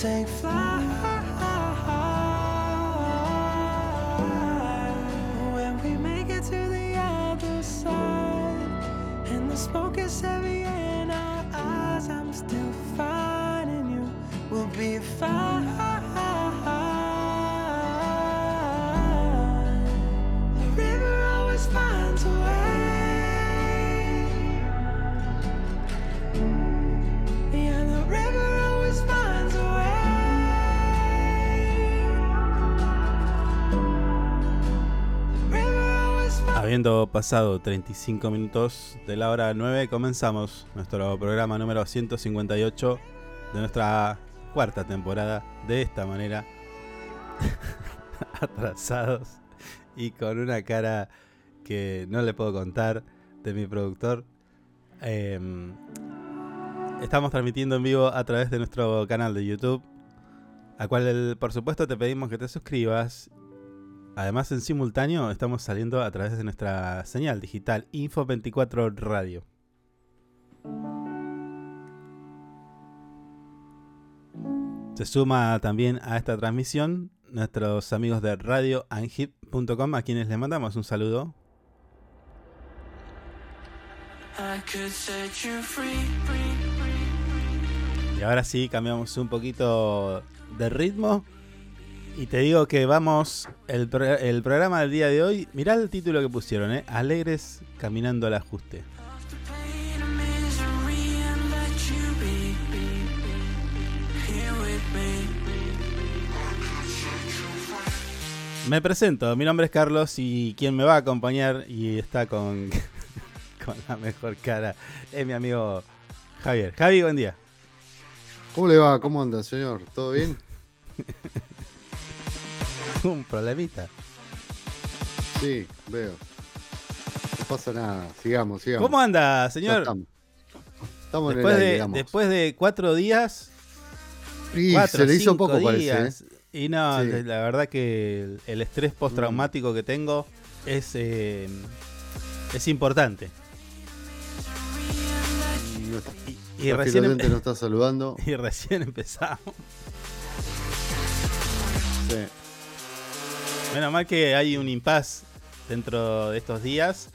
take flight. Habiendo pasado 35 minutos de la hora 9, comenzamos nuestro programa número 158 de nuestra cuarta temporada. De esta manera, atrasados y con una cara que no le puedo contar de mi productor. Em, estamos transmitiendo en vivo a través de nuestro canal de YouTube, a cual por supuesto te pedimos que te suscribas Además, en simultáneo estamos saliendo a través de nuestra señal digital Info24 Radio. Se suma también a esta transmisión nuestros amigos de radioanhip.com a quienes les mandamos un saludo. Y ahora sí, cambiamos un poquito de ritmo. Y te digo que vamos, el, pro- el programa del día de hoy, mirá el título que pusieron, ¿eh? Alegres caminando al ajuste. Me presento, mi nombre es Carlos y quien me va a acompañar y está con, con la mejor cara es mi amigo Javier. Javi, buen día. ¿Cómo le va? ¿Cómo anda, señor? ¿Todo bien? Un problemita. Sí, veo. No pasa nada. Sigamos, sigamos. ¿Cómo anda, señor? estamos. Estamos Después en el aire, de, después de cuatro días, Y cuatro, se le hizo poco, parece. ¿eh? días, Y no, Sí. la verdad que el, el estrés postraumático que tengo es, eh, es importante. Y Y, y recién, empe- nos está saludando. y recién empezamos. Sí. Menos mal que hay un impas dentro de estos días.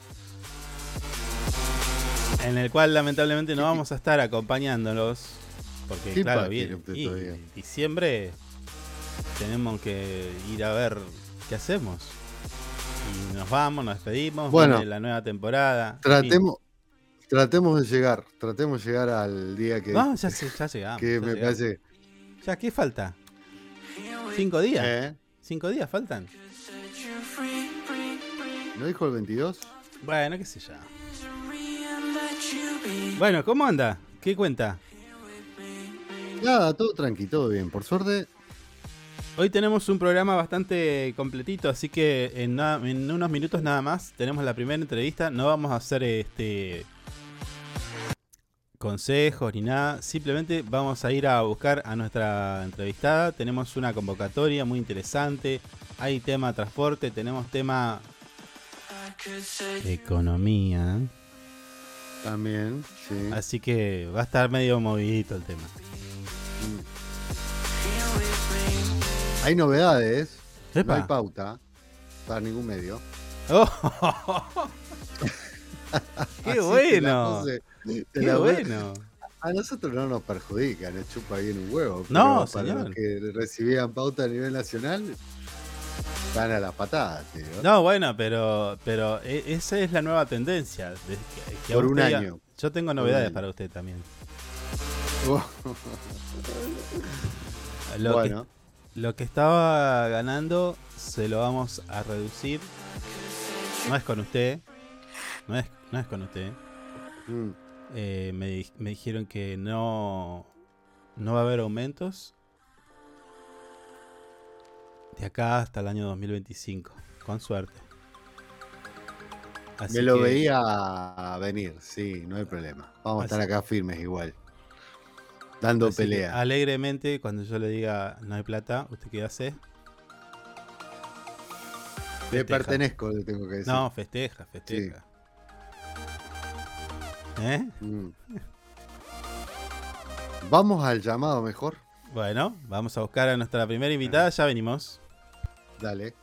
En el cual lamentablemente no vamos a estar acompañándolos. Porque ¿Qué claro, usted y diciembre tenemos que ir a ver qué hacemos. Y nos vamos, nos despedimos, Bueno. la nueva temporada. fin. Tratemos, tratemos de llegar. Tratemos de llegar al día que, No, ya, ya llegamos. que ya me llegamos. parece. Ya, ¿qué falta? ¿Cinco días? ¿Eh? ¿Cinco días faltan? ¿No dijo el 22? Bueno, qué sé yo. Bueno, ¿cómo anda? ¿Qué cuenta? Nada, todo tranqui, todo bien. Por suerte, Hoy tenemos un programa bastante completito, así que en, en unos minutos nada más tenemos la primera entrevista. No vamos a hacer este consejos ni nada, simplemente vamos a ir a buscar a nuestra entrevistada. Tenemos una convocatoria muy interesante. Hay tema transporte, tenemos tema economía, también, sí. así que va a estar medio movidito el tema. Hay novedades. No hay pauta para ningún medio. ¡Oh! ¡Qué bueno! ¡Qué bueno! A nosotros no nos perjudica, nos chupa bien un huevo. No, para señor. los que recibían pauta a nivel nacional, van a las patadas, tío. No, bueno, pero pero e- esa es la nueva tendencia. que- que Por un año. Yo tengo novedades para usted también. Lo, bueno, que, lo que estaba ganando se lo vamos a reducir. No es con usted. No es, no es con usted. mm, Eh, me, me dijeron que no, no va a haber aumentos de acá hasta el año 2025. Con suerte. Así me lo que- veía venir, sí, no hay problema. Vamos a estar acá firmes igual. Dando pelea. alegremente, cuando yo le diga no hay plata, ¿usted qué hace? Le pertenezco, le tengo que decir. No, festeja, festeja. ¿Eh? Mm. Vamos al llamado mejor. Bueno, vamos a buscar a nuestra primera invitada, ya venimos. Dale.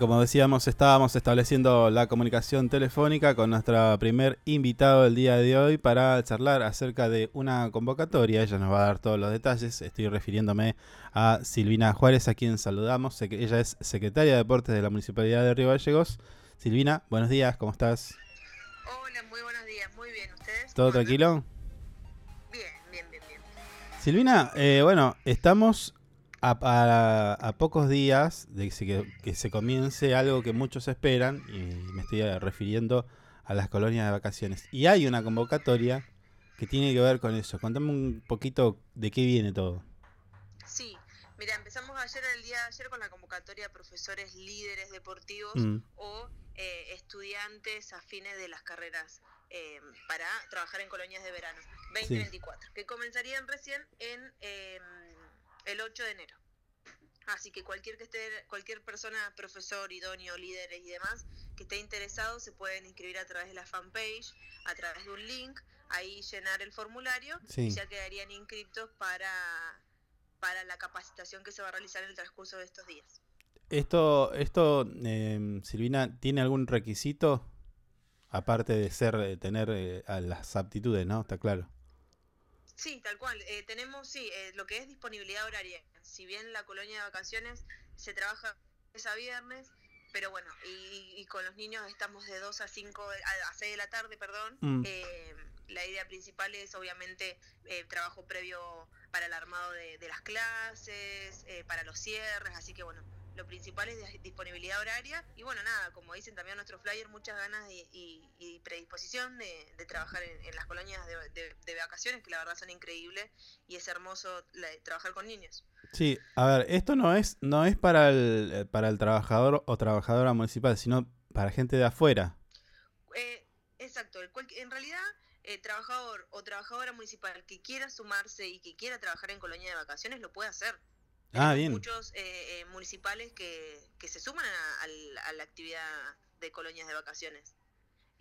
Como decíamos, estábamos estableciendo la comunicación telefónica con nuestro primer invitado del día de hoy para charlar acerca de una convocatoria. Ella nos va a dar todos los detalles. Estoy refiriéndome a Silvina Juárez, a quien saludamos. Ella es secretaria de Deportes de la Municipalidad de Río Gallegos. Silvina, buenos días, ¿cómo estás? Hola, muy buenos días, muy bien. ¿Ustedes? ¿Todo tranquilo? Bien, bien, bien, bien. Silvina, eh, bueno, estamos a, a- a pocos días de que se, que- que se comience algo que muchos esperan, y me estoy refiriendo a las colonias de vacaciones. Y hay una convocatoria que tiene que ver con eso. Contame un poquito de qué viene todo. Sí, mira, empezamos ayer, el día de ayer, con la convocatoria de profesores líderes deportivos Mm, o eh, estudiantes afines de las carreras eh, para trabajar en colonias de verano 2024, que comenzarían recién en eh, el 8 de enero. Así que cualquier que esté, cualquier persona, profesor, idóneo, líderes y demás, que esté interesado, se pueden inscribir a través de la fanpage, a través de un link, ahí llenar el formulario Sí. y ya quedarían inscriptos para, para la capacitación que se va a realizar en el transcurso de estos días. Esto, esto eh, Silvina, ¿tiene algún requisito? Aparte de ser, tener eh, a las aptitudes, ¿no? Está claro. Sí, tal cual. Eh, tenemos, sí, eh, lo que es disponibilidad horaria. Si bien la colonia de vacaciones se trabaja a viernes, pero bueno, y, y con los niños estamos de 2 a 5, a, a 6 de la tarde, perdón. Mm. Eh, la idea principal es obviamente eh, trabajo previo para el armado de, de las clases, eh, para los cierres, así que bueno, lo principal es disponibilidad horaria y bueno, nada, como dicen también nuestros flyers, muchas ganas y, y- y predisposición de, de trabajar en, en las colonias de, de- de vacaciones, que la verdad son increíbles y es hermoso la- trabajar con niños. Sí, a ver, esto no es, no es para el, eh, para el trabajador o trabajadora municipal, sino para gente de afuera. Eh, exacto, el cual- en realidad, eh, trabajador o trabajadora municipal que quiera sumarse y que quiera trabajar en colonia de vacaciones lo puede hacer. Ah, bien. Muchos eh, eh, municipales que, que se suman a, al- a la actividad de colonias de vacaciones.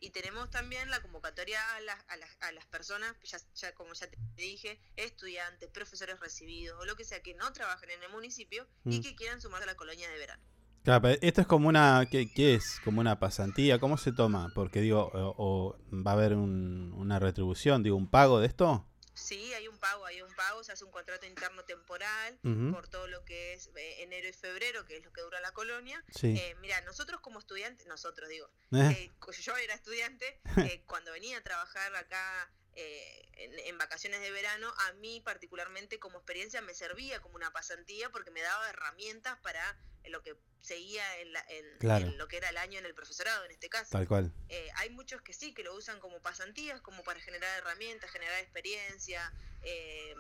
Y tenemos también la convocatoria a las, a las, a las personas, ya, ya como ya te dije, estudiantes, profesores recibidos o lo que sea, que no trabajen en el municipio y Mm. que quieran sumarse a la colonia de verano. Claro, pero esto es como una, ¿qué, qué es? Como una pasantía, ¿cómo se toma? Porque digo, o, o va a haber un- una retribución, digo, un pago de esto. Sí, hay un pago, hay un pago, se hace un contrato interno temporal por todo lo que es eh, enero y febrero, que es lo que dura la colonia. Sí. Eh, mira, nosotros como estudiantes, nosotros digo, Eh, eh, yo era estudiante, eh, cuando venía a trabajar acá eh, en, en vacaciones de verano, a mí particularmente como experiencia me servía como una pasantía porque me daba herramientas para lo que seguía en, la- en- Claro. en lo que era el año en el profesorado en este caso. Tal cual. Eh, hay muchos que sí, que lo usan como pasantías, como para generar herramientas, generar experiencia, eh,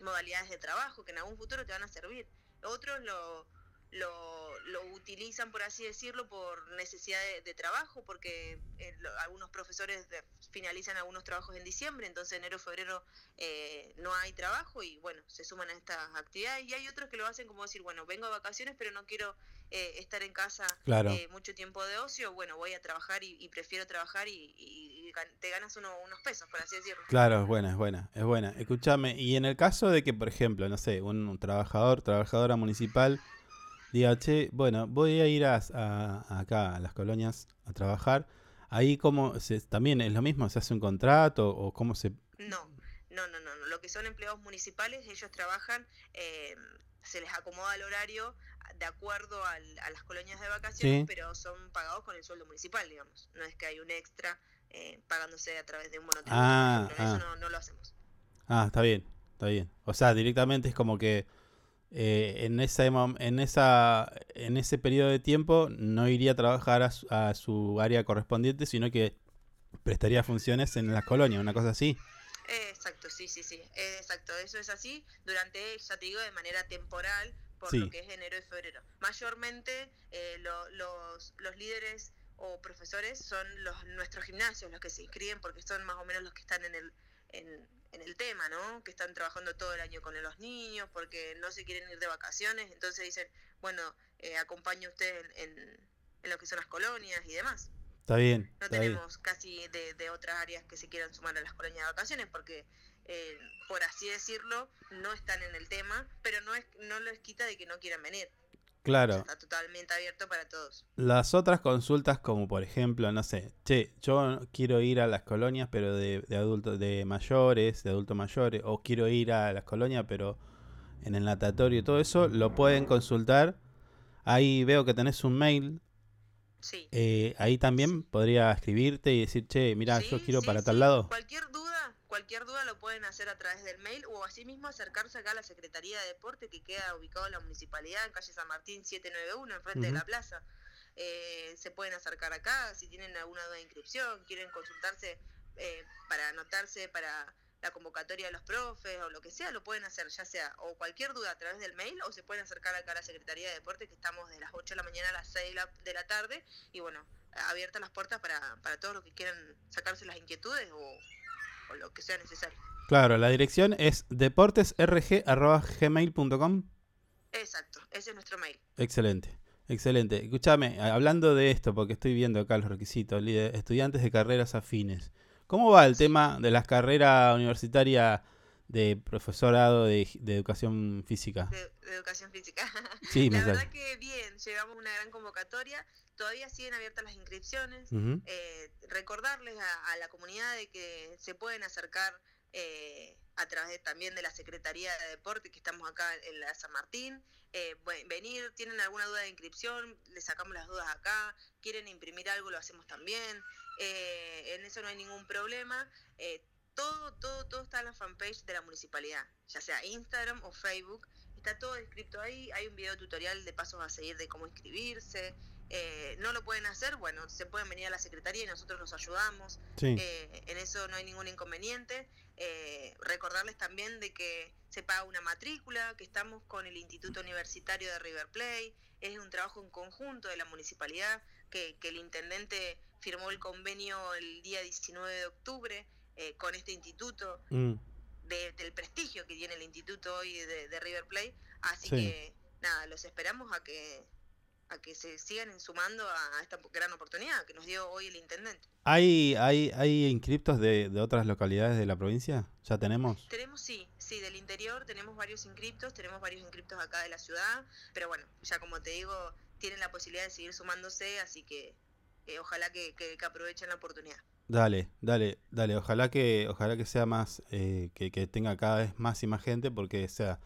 modalidades de trabajo que en algún futuro te van a servir. Otros lo, lo, lo utilizan, por así decirlo, por necesidad de, trabajo, porque eh, algunos profesores finalizan algunos trabajos en diciembre, entonces enero, febrero eh, no hay trabajo y bueno, se suman a estas actividades. Y hay otros que lo hacen como decir, bueno, vengo de vacaciones, pero no quiero eh, estar en casa mucho tiempo de ocio, bueno, voy a trabajar y, prefiero trabajar y, te ganas unos pesos, por así decirlo. Claro, es buena, es buena, es buena. Escúchame, y en el caso de que, por ejemplo, no sé, un trabajador, trabajadora municipal diga, che, bueno, voy a ir a, acá a las colonias a trabajar. Ahí como se, también es lo mismo, se hace un contrato o cómo se... No, no, no, no, lo que son empleados municipales, ellos trabajan, eh, se les acomoda el horario de acuerdo a las colonias de vacaciones, pero son pagados con el sueldo municipal, digamos. No es que hay un extra eh, pagándose a través de un monotributo. Ah, eso ah. no, no lo hacemos. Ah, está bien, está bien. O sea, directamente es como que eh, en, esa, en, esa, en ese periodo de tiempo no iría a trabajar a su, área correspondiente, sino que prestaría funciones en las colonias, una cosa así. Exacto, sí, sí, sí, exacto, eso es así durante, ya te digo, de manera temporal, por lo que es enero y febrero. Mayormente eh, los, los líderes o profesores son los nuestros gimnasios los que se inscriben porque son más o menos los que están en el en, en el tema, ¿no? Que están trabajando todo el año con los niños porque no se quieren ir de vacaciones, entonces dicen, bueno, eh, acompañe usted en, en, lo que son las colonias y demás. Está bien. No tenemos casi de, de, otras áreas que se quieran sumar a las colonias de vacaciones porque, eh, por así decirlo, no están en el tema, pero no, es, no les quita de que no quieran venir. Claro. Está totalmente abierto para todos. Las otras consultas, como por ejemplo, no sé, che, yo quiero ir a las colonias, pero de, de adultos, de mayores, de adultos mayores, o quiero ir a las colonias, pero en el natatorio y todo eso, lo pueden consultar. Ahí veo que tenés un mail. Sí. Eh, ahí también podría escribirte y decir, che, mira, yo quiero para tal lado. Cualquier duda Cualquier duda lo pueden hacer a través del mail o asimismo acercarse acá a la Secretaría de Deporte que queda ubicado en la municipalidad en calle San Martín 791, enfrente de la plaza. Eh, se pueden acercar acá si tienen alguna duda de inscripción, quieren consultarse eh, para anotarse para la convocatoria de los profes o lo que sea, lo pueden hacer, ya sea o cualquier duda a través del mail o se pueden acercar acá a la Secretaría de Deporte que estamos de las 8 de la mañana a las 6 de la, tarde y bueno, abiertas las puertas para, para todos los que quieran sacarse las inquietudes o, o lo que sea necesario. Claro, la dirección es deportesrg.gmail.com. Exacto, ese es nuestro mail. Excelente, excelente. Escúchame, hablando de esto, porque estoy viendo acá los requisitos, estudiantes de carreras afines. ¿Cómo va el tema de las carreras universitarias de profesorado de, educación física? De, educación física. Sí, la verdad que bien, llevamos una gran convocatoria todavía siguen abiertas las inscripciones. Eh, recordarles a, la comunidad de que se pueden acercar eh, a través también de la Secretaría de Deporte, que estamos acá en la San Martín. Eh, venir, tienen alguna duda de inscripción, les sacamos las dudas acá. Quieren imprimir algo, lo hacemos también. en eso no hay ningún problema. todo, todo, todo está en la fanpage de la municipalidad, ya sea Instagram o Facebook. Está todo escrito ahí. Hay un video tutorial de pasos a seguir de cómo inscribirse. Eh, no lo pueden hacer, bueno, se pueden venir a la Secretaría y nosotros los ayudamos. Eh, en eso no hay ningún inconveniente. Eh, recordarles también de que se paga una matrícula, que estamos con el Instituto Universitario de River Plate. Es un trabajo en conjunto de la municipalidad, que, el intendente firmó el convenio el día 19 de octubre con este instituto. Mm. del prestigio que tiene el instituto hoy de, River Plate. Así que nada, los esperamos a que a que se sigan sumando a esta gran oportunidad que nos dio hoy el intendente. ¿Hay, hay, hay inscriptos de, de otras localidades de la provincia? ¿Ya tenemos? Tenemos, sí, sí, del interior tenemos varios inscriptos, tenemos varios inscriptos acá de la ciudad, pero bueno, ya como te digo, tienen la posibilidad de seguir sumándose, así que eh, ojalá que, que, aprovechen la oportunidad. Dale, dale, dale, ojalá que, ojalá que sea más, eh, que, que tenga cada vez más y más gente, porque sea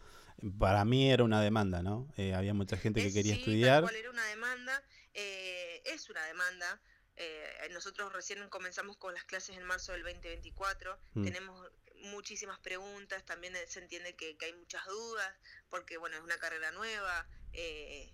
para mí era una demanda, ¿no? Eh, había mucha gente que quería estudiar. Tal era una demanda, eh, es una demanda. Eh, nosotros recién comenzamos con las clases en marzo del 2024. Mm. Tenemos muchísimas preguntas, también se entiende que, hay muchas dudas, porque bueno, es una carrera nueva. Eh,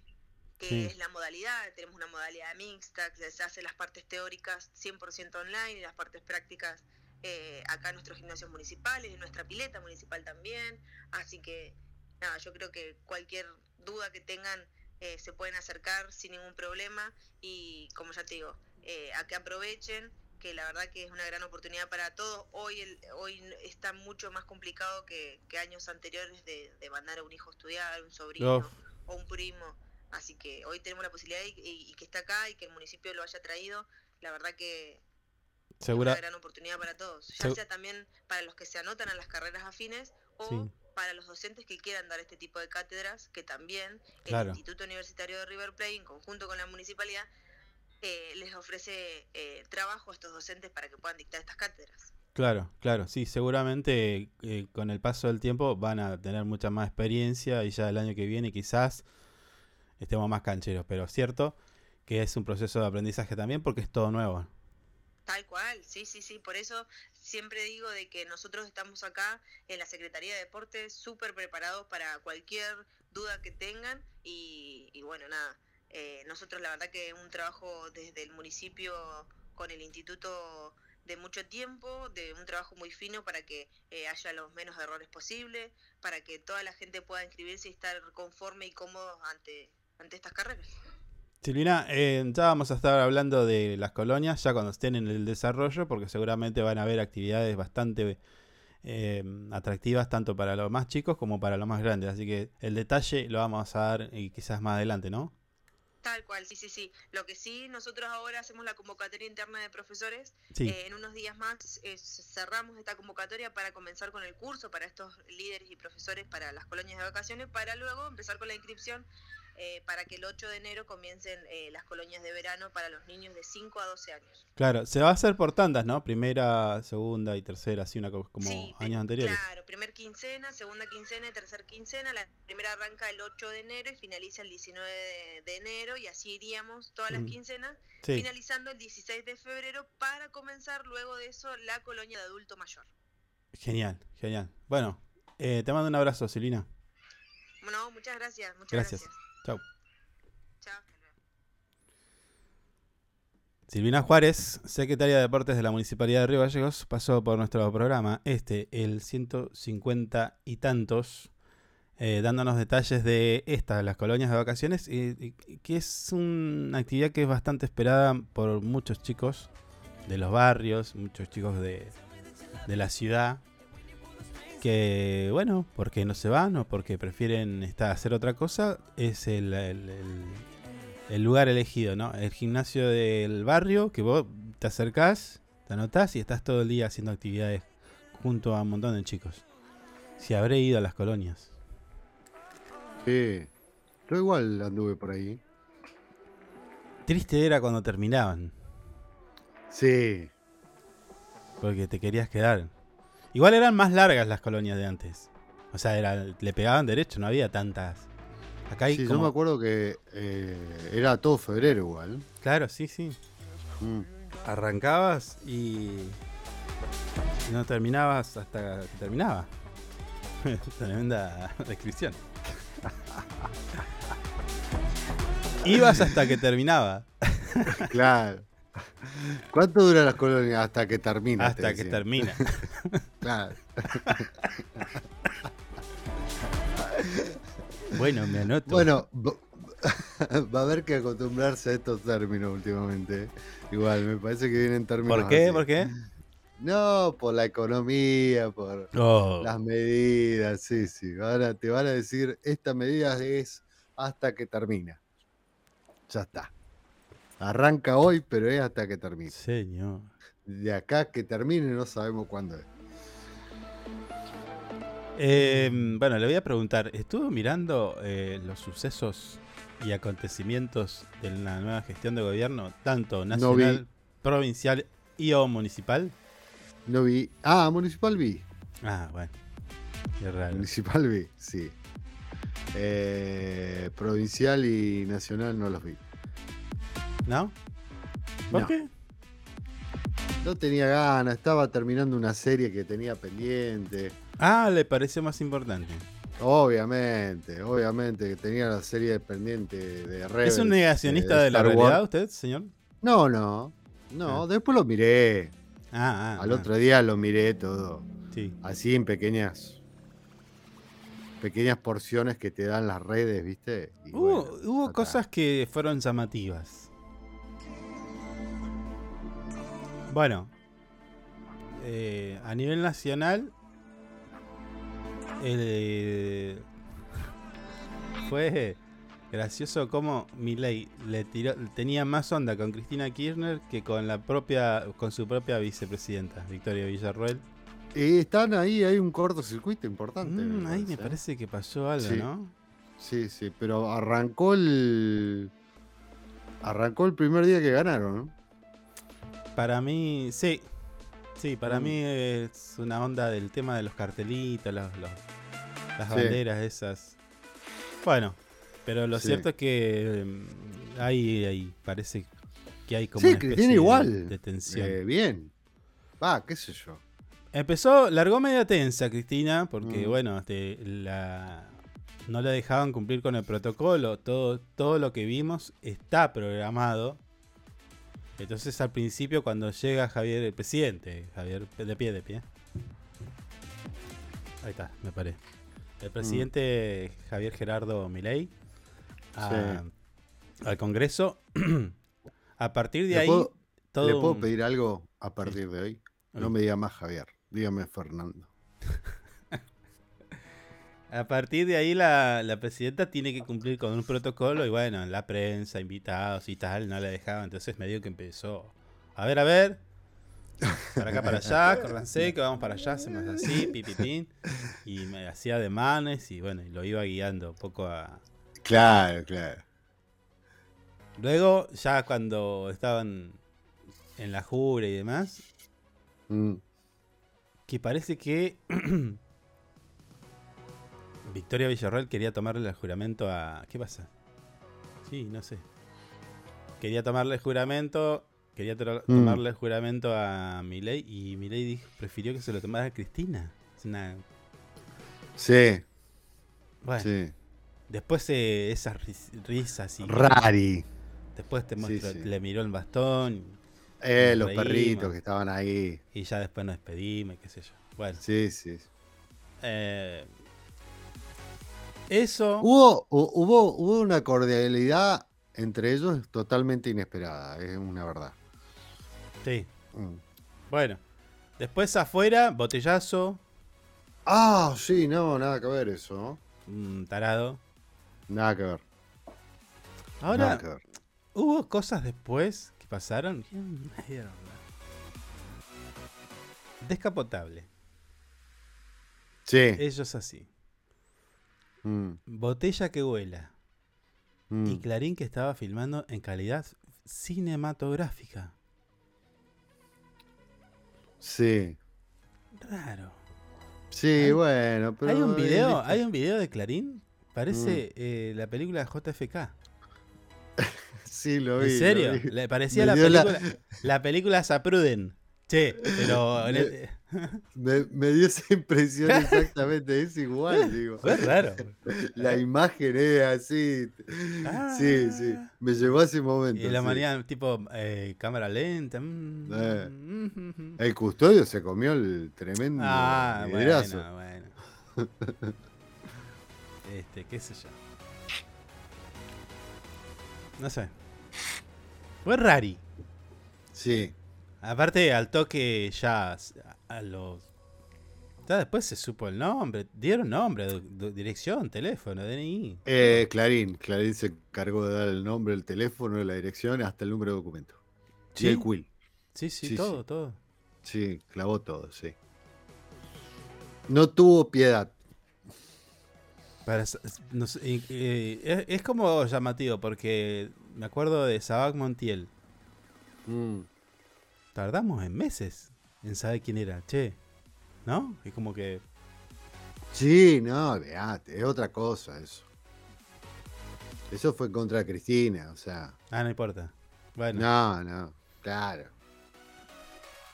que es la modalidad, tenemos una modalidad mixta, que se hace las partes teóricas 100% online y las partes prácticas eh, acá en nuestros gimnasios municipales, en nuestra pileta municipal también. Así que, nada, yo creo que cualquier duda que tengan eh, se pueden acercar sin ningún problema y, como ya te digo, eh, a que aprovechen que la verdad que es una gran oportunidad para todos. Hoy el, hoy está mucho más complicado que, que años anteriores de, de, mandar a un hijo a estudiar, un sobrino o un primo. Así que hoy tenemos la posibilidad y, y- y que está acá y que el municipio lo haya traído. La verdad que es una gran oportunidad para todos. Ya Segu- sea también para los que se anotan a las carreras afines o Sí. Para los docentes que quieran dar este tipo de cátedras, que también Claro. el Instituto Universitario de River Plate, en conjunto con la municipalidad, eh, les ofrece eh, trabajo a estos docentes para que puedan dictar estas cátedras. Claro, claro, sí, seguramente eh, con el paso del tiempo van a tener mucha más experiencia y ya el año que viene quizás estemos más cancheros, pero cierto que es un proceso de aprendizaje también porque es todo nuevo. Tal cual, sí, sí, sí. Por eso siempre digo de que nosotros estamos acá en la Secretaría de Deportes súper preparados para cualquier duda que tengan y, y bueno, nada. eh, nosotros la verdad que un trabajo desde el municipio con el instituto de mucho tiempo, de un trabajo muy fino para que eh, haya los menos errores posible, para que toda la gente pueda inscribirse y estar conforme y cómodo ante, ante estas carreras. Silvina, eh, ya vamos a estar hablando de las colonias ya cuando estén en el desarrollo, porque seguramente van a haber actividades bastante eh, atractivas tanto para los más chicos como para los más grandes. Así que el detalle lo vamos a dar y quizás más adelante, ¿no? Tal cual, sí, sí, sí. Lo que sí, nosotros ahora hacemos la convocatoria interna de profesores. Sí, Eh, en unos días más eh, cerramos esta convocatoria para comenzar con el curso para estos líderes y profesores para las colonias de vacaciones, para luego empezar con la inscripción eh, para que el 8 de enero comiencen eh, las colonias de verano para los niños de 5 a 12 años. claro, se va a hacer por tandas, ¿no? Primera, segunda y tercera, así una co- como Sí, años anteriores. Claro, primer quincena, segunda quincena y tercer quincena. La primera arranca el 8 de enero y finaliza el 19 de, de enero y así iríamos todas las Mm. quincenas, Sí, finalizando el 16 de febrero para comenzar luego de eso la colonia de adulto mayor. genial, genial. Bueno, eh, te mando un abrazo, Silvina. Bueno, muchas gracias, muchas Gracias. gracias. Chao. Chao. Silvina Juárez, secretaria de Deportes de la Municipalidad de Río Gallegos, pasó por nuestro programa, este, el 150 y tantos, eh, dándonos detalles de esta, las colonias de vacaciones, y, y que es una actividad que es bastante esperada por muchos chicos de los barrios, muchos chicos de, de la ciudad, que, bueno, porque no se van o porque prefieren estar, hacer otra cosa, es el- el- el, el lugar elegido, ¿no? El gimnasio del barrio, que vos te acercás, te anotás y estás todo el día haciendo actividades junto a un montón de chicos. Si habré ido a las colonias. Sí. Yo igual anduve por ahí. Triste era cuando terminaban, Sí. porque te querías quedar. Igual eran más largas las colonias de antes. O sea, era, le pegaban derecho, no había tantas. Acá hay Sí, yo me acuerdo que eh, era todo febrero igual. Claro, sí, sí. Mm. Arrancabas y no terminabas hasta que terminaba. Tremenda descripción. Ibas hasta que terminaba. Claro. ¿Cuánto dura las colonias hasta que termina? Hasta que termina. Claro. Bueno, me anoto. Bueno, va va a haber que acostumbrarse a estos términos últimamente. Igual, me parece que vienen términos. ¿Por qué? así. ¿Por qué? No, por la economía, por Oh, las medidas, sí, sí. Ahora te van a decir, esta medida es hasta que termina. Ya está. Arranca hoy, pero es hasta que termine. señor. De acá que termine no sabemos cuándo es. Eh, bueno, le voy a preguntar, ¿estuvo mirando eh, los sucesos y acontecimientos de la nueva gestión de gobierno, tanto nacional, provincial y o municipal? No vi. Ah, municipal vi. Ah, bueno. Qué raro. Municipal vi, sí. Eh, provincial y nacional no los vi. ¿No? ¿Por No. qué? No tenía ganas, estaba terminando una serie que tenía pendiente. Ah, le pareció más importante. Obviamente, obviamente que tenía la serie pendiente de Rebels. ¿Es un negacionista eh, de la realidad usted, señor? No, no. No, Ah. después lo miré. Ah, ah. Al ah, otro día lo miré todo. Sí. Así en pequeñas. Pequeñas porciones que te dan las redes, ¿viste? Y Hubo, bueno, cosas que fueron llamativas. Bueno, eh, a nivel nacional, eh, fue gracioso como Milei le tiró, tenía más onda con Cristina Kirchner que con la propia, con su propia vicepresidenta, Victoria Villarroel. Y están ahí, hay un cortocircuito importante. Mm, ahí me ¿eh? parece que pasó algo, Sí. ¿no? Sí, sí, pero arrancó el. Arrancó el primer día que ganaron, ¿no? Para mí, sí. Sí, para Mm. mí es una onda del tema de los cartelitos, los- los- las Sí. banderas esas. Bueno, pero lo Sí. cierto es que mm, ahí, ahí parece que hay como Sí, una especie de- igual. de tensión. Eh, bien. Va, qué sé yo. Empezó, largó media tensa Cristina, porque Mm. bueno, este, la, no la dejaban cumplir con el protocolo. Todo, todo lo que vimos está programado. Entonces al principio cuando llega Javier, el presidente, Javier, de pie, de pie. Ahí está, me paré. El presidente Javier Gerardo Milei a- al Congreso. a partir de ¿Le ahí, puedo- todo ¿Le puedo un- pedir algo a partir de hoy? No me diga más Javier. Dígame Fernando. A partir de ahí la, la presidenta tiene que cumplir con un protocolo y bueno, la prensa, invitados y tal, no la dejaba. Entonces medio que empezó, a ver, a ver, para acá, para allá, córranse, que vamos para allá, hacemos así, pi, pi, pin. Y me hacía de manes y bueno, y lo iba guiando un poco a... Claro, claro. Luego, ya cuando estaban en la jura y demás, Mm, que parece que Victoria Villarreal quería tomarle el juramento a... ¿Qué pasa? Sí, no sé. Quería tomarle el juramento, quería to- Mm. tomarle el juramento a Milei y Milei dijo, prefirió que se lo tomara a Cristina. Es una... Sí, Bueno, sí. después eh, esas ris- risas y... Rari. Después te muestro, sí. le miró el bastón Eh, los reímos. perritos que estaban ahí. y ya después nos despedimos, y qué sé yo. Bueno, Sí, sí. eh, eso... Hubo, hu- hubo, hubo una cordialidad entre ellos totalmente inesperada, es una verdad. Sí. Mm. Bueno, después afuera, botellazo, Ah, sí, no, nada que ver eso, un tarado. Nada que ver. Ahora, nada que ver. hubo cosas después que pasaron. Descapotable. Sí. Ellos así. Mm, Botella que vuela. mm. Y Clarín que estaba filmando en calidad cinematográfica. Sí. Raro. Sí, Hay- bueno, pero. hay un video, hay un video de Clarín. Parece eh, la película de JFK. Sí, lo vi. ¿En serio? vi. Le parecía Me la dio la- película, la... película Zapruden. Che, pero... Me, me dio esa impresión exactamente, es igual, digo. Fue raro. La imagen es así. Sí, sí. Ah. Me llevó a ese momento. Y la sí. manía tipo eh, cámara lenta. mm, Eh. mm. El custodio se comió el tremendo Ah, liderazgo. bueno, bueno. Este, qué sé yo. No sé. Fue rari. Sí. Aparte, al toque ya a los... Ya después se supo el nombre. Dieron nombre, dirección, teléfono, DNI. Eh, Clarín. Clarín se encargó de dar el nombre, el teléfono, la dirección, hasta el número de documento. ¿Sí? Y el quill. Sí, sí, Sí, todo, sí. todo. Sí, clavó todo, sí. No tuvo piedad. Para, no sé, es, es como llamativo porque me acuerdo de Sabac Montiel. Mm. Tardamos en meses en saber quién era, che. ¿No? Es como que. Sí, no, olvídate, es otra cosa eso. Eso fue contra Cristina, o sea. Ah, no importa. Bueno, No, no, claro.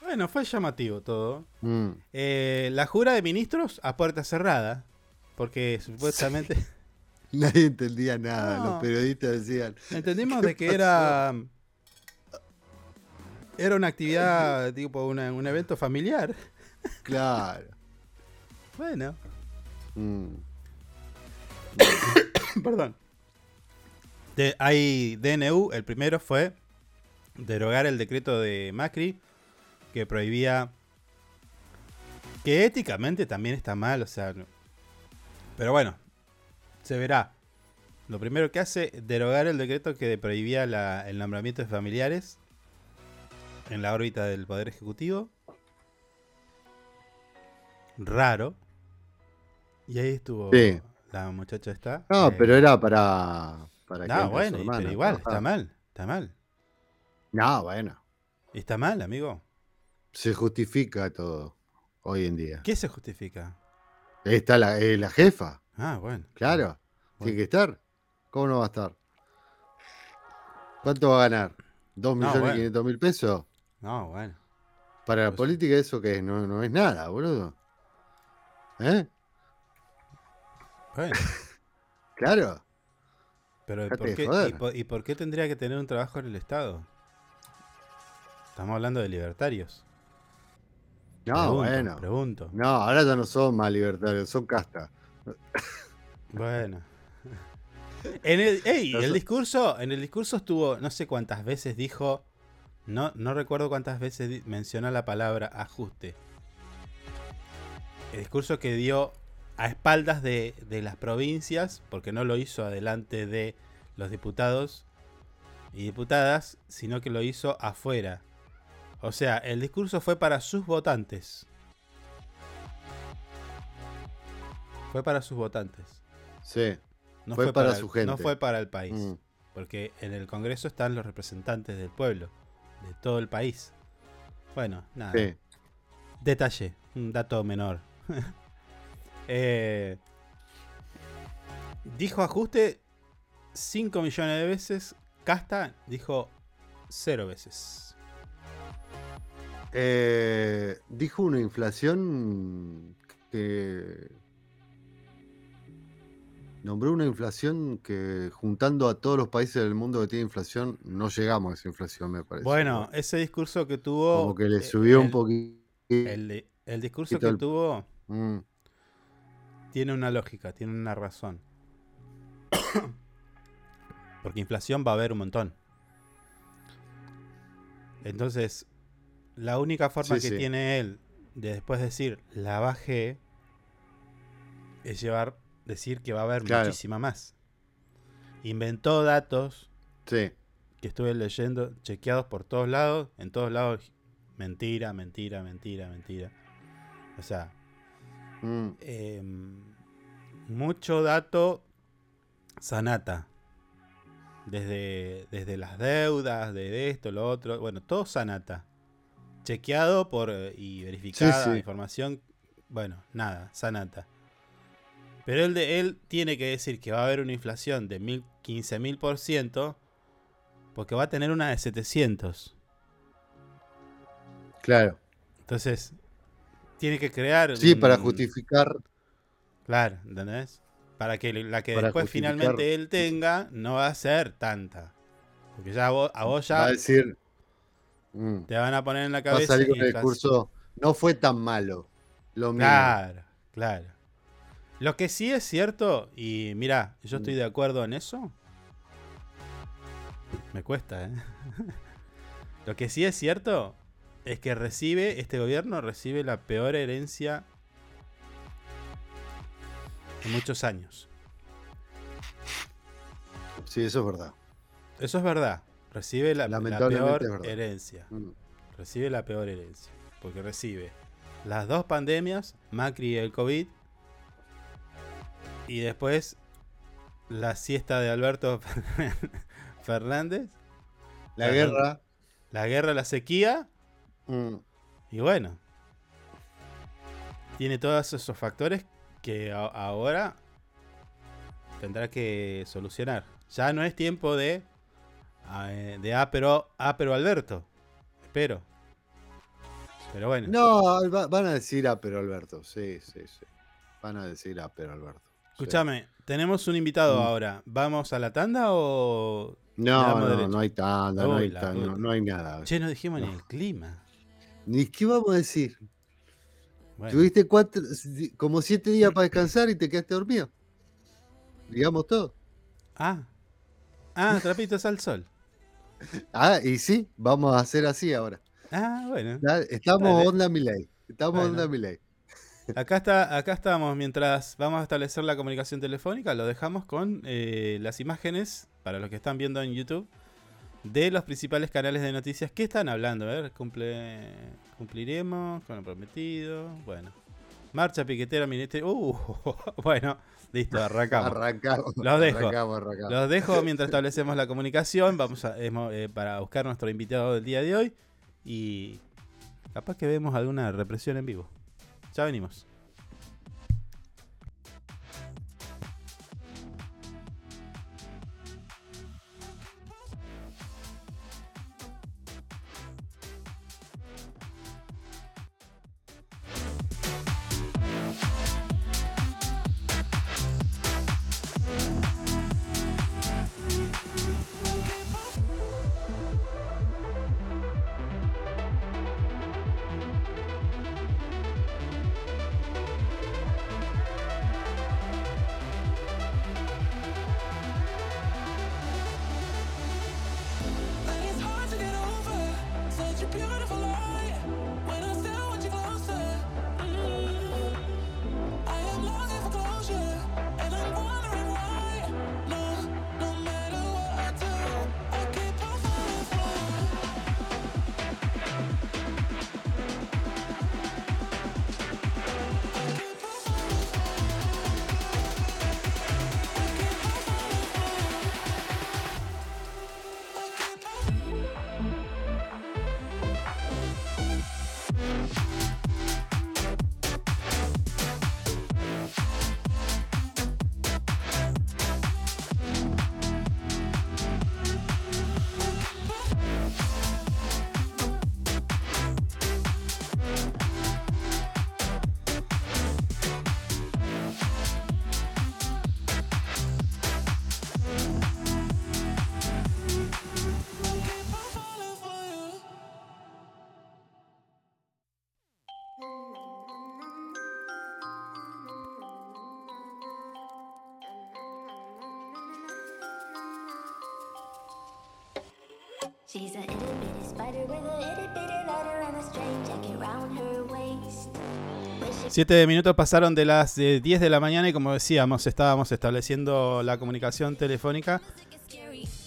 bueno fue llamativo todo. Mm. Eh, la jura de ministros a puerta cerrada. Porque supuestamente. Nadie entendía nada. No. Los periodistas decían. Entendimos de que era. Era una actividad, tipo una- un evento familiar. Claro. Bueno, Mm. perdón. De- hay DNU, el primero fue derogar el decreto de Macri que prohibía que éticamente también está mal, o sea, no- pero bueno, se verá. Lo primero que hace derogar el decreto que prohibía la- el nombramiento de familiares en la órbita del poder ejecutivo. Raro. Y ahí estuvo Sí. la muchacha esta. No, eh, pero era para. para que no, su bueno, hermana, pero igual, ¿no? está mal, está mal. No, bueno. Está mal, amigo. Se justifica todo hoy en día. ¿Qué se justifica? Está la, eh, la jefa, Ah, bueno. claro. Bueno. Tiene que estar. ¿Cómo no va a estar? ¿Cuánto va a ganar? ¿Dos No, millones y bueno. quinientos mil pesos? No, bueno. Para la Pues- política eso que es, no, no es nada, boludo. ¿Eh? Bueno. Claro. Pero ¿por qué, y, por, y por qué tendría que tener un trabajo en el Estado? Estamos hablando de libertarios. No, pregunto, bueno. Pregunto. No, ahora ya no son más libertarios, son casta. Bueno. En el, ey, el so- discurso, en el discurso estuvo, no sé cuántas veces dijo, no, no recuerdo cuántas veces mencionó la palabra ajuste. El discurso que dio a espaldas de, de las provincias, porque no lo hizo adelante de los diputados y diputadas, sino que lo hizo afuera. O sea, el discurso fue para sus votantes. Fue para sus votantes. Sí. No Fue para el- su gente. No fue para el país. Mm. Porque en el Congreso están los representantes del pueblo, de todo el país. Bueno, nada. Sí. Detalle, un dato menor. Eh, dijo ajuste 5 millones de veces. Casta dijo 0 veces. Eh, dijo una inflación que nombró una inflación que juntando a todos los países del mundo que tienen inflación no llegamos a esa inflación me parece. Bueno, ese discurso que tuvo. como que le eh, subió un poquito. El, el discurso que el- tuvo Mm, tiene una lógica, tiene una razón. Porque inflación va a haber un montón. Entonces, la única forma Sí, que sí. tiene él de después decir la bajé es llevar decir que va a haber Claro. muchísima más. Inventó datos sí, que estuve leyendo, chequeados por todos lados, en todos lados mentira, mentira, mentira, mentira. O sea, mm, eh, mucho dato sanata. Desde, desde las deudas, de esto, lo otro. Bueno, todo sanata. Chequeado por eh, y verificada Sí, sí. información. Bueno, nada, sanata. Pero él, de, él tiene que decir que va a haber una inflación de mil, 15 mil por ciento. Porque va a tener una de 700. claro. Entonces, tiene que crear. Sí, para justificar. Claro, ¿entendés? Para que la que Para después justificar. finalmente él tenga no va a ser tanta. Porque ya a vos, a vos Va ya a decir. mm, te van a poner en la va a cabeza. salir con el discurso. No fue tan malo. Lo mismo. Claro, claro. Lo que sí es cierto, y mira, yo Mm. estoy de acuerdo en eso. Me cuesta, ¿eh? Lo que sí es cierto es que recibe, este gobierno recibe la peor herencia en muchos años. Sí, eso es verdad. Eso es verdad. Recibe la, peor herencia. Mm, Recibe la peor herencia. Porque recibe las dos pandemias, Macri y el COVID. Y después la siesta de Alberto Fernández. La guerra. La guerra, la sequía. mm, Y bueno. Tiene todos esos factores que ahora tendrá que solucionar. Ya no es tiempo de, de ah, pero, ah, pero Alberto. Espero. Pero bueno. No, va- van a decir a pero Alberto. Sí, sí, sí. Van a decir a pero Alberto. Escúchame, tenemos un invitado Mm. ahora. ¿Vamos a la tanda o.? No, no, no hay tanda, no Uy, hay tanda, no, hay nada. Che, no dijimos ni el clima. Ni qué vamos a decir. Bueno, Tuviste cuatro, como siete días para descansar y te quedaste dormido. Digamos todo. Ah. Ah, trapitos al sol. Ah, y sí, vamos a hacer así ahora. Ah, bueno. Estamos Dale. onda Milei. Estamos Bueno. onda Milei. Acá está, acá estamos. Mientras vamos a establecer la comunicación telefónica, lo dejamos con eh, las imágenes, para los que están viendo en YouTube, de los principales canales de noticias. ¿Qué están hablando? A ver, cumple, cumpliremos con lo prometido. Bueno. Marcha piquetera, ministerio. Uh, bueno, listo, arrancamos. Arrancamos. Los dejo. Arrancamos, arrancamos. Los dejo mientras establecemos la comunicación. Vamos a, eh, para buscar nuestro invitado del día de hoy. Y capaz que vemos alguna represión en vivo. Ya venimos. Siete minutos pasaron de las eh, 10 de la mañana y como decíamos, estábamos estableciendo la comunicación telefónica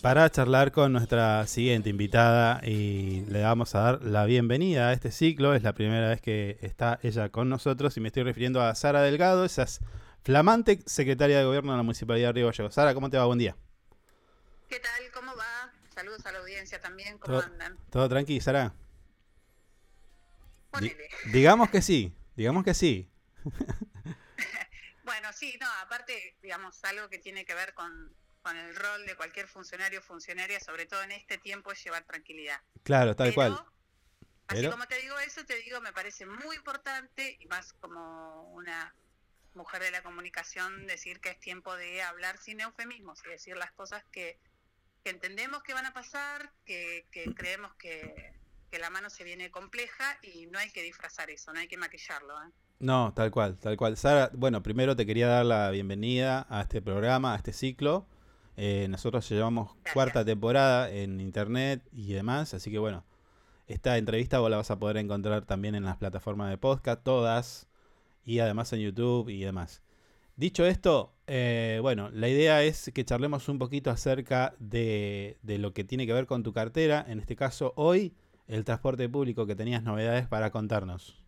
para charlar con nuestra siguiente invitada y le vamos a dar la bienvenida a este ciclo. Es la primera vez que está ella con nosotros y me estoy refiriendo a Sara Delgado, esa es flamante secretaria de gobierno de la Municipalidad de Río Gallegos. Sara, ¿cómo te va? Buen día. ¿Qué tal? ¿Cómo va? Saludos a la audiencia también. ¿Cómo Todo, andan? todo tranqui, Sara? Di- digamos que sí, digamos que sí. Bueno, sí, no, aparte, digamos, algo que tiene que ver con, con el rol de cualquier funcionario o funcionaria, sobre todo en este tiempo, es llevar tranquilidad. Claro, tal Pero, cual. Así Pero- como te digo eso, te digo, me parece muy importante, y más como una mujer de la comunicación, decir que es tiempo de hablar sin eufemismos y decir las cosas que, que entendemos que van a pasar, que, que creemos que, que la mano se viene compleja y no hay que disfrazar eso, no hay que maquillarlo. ¿eh? No, tal cual, tal cual. Sara, bueno, primero te quería dar la bienvenida a este programa, a este ciclo. Eh, nosotros llevamos Gracias. cuarta temporada en internet y demás, así que bueno, esta entrevista vos la vas a poder encontrar también en las plataformas de podcast, todas, y además en YouTube y demás. Dicho esto, eh, bueno, la idea es que charlemos un poquito acerca de, de lo que tiene que ver con tu cartera, en este caso hoy, el transporte público, que tenías novedades para contarnos.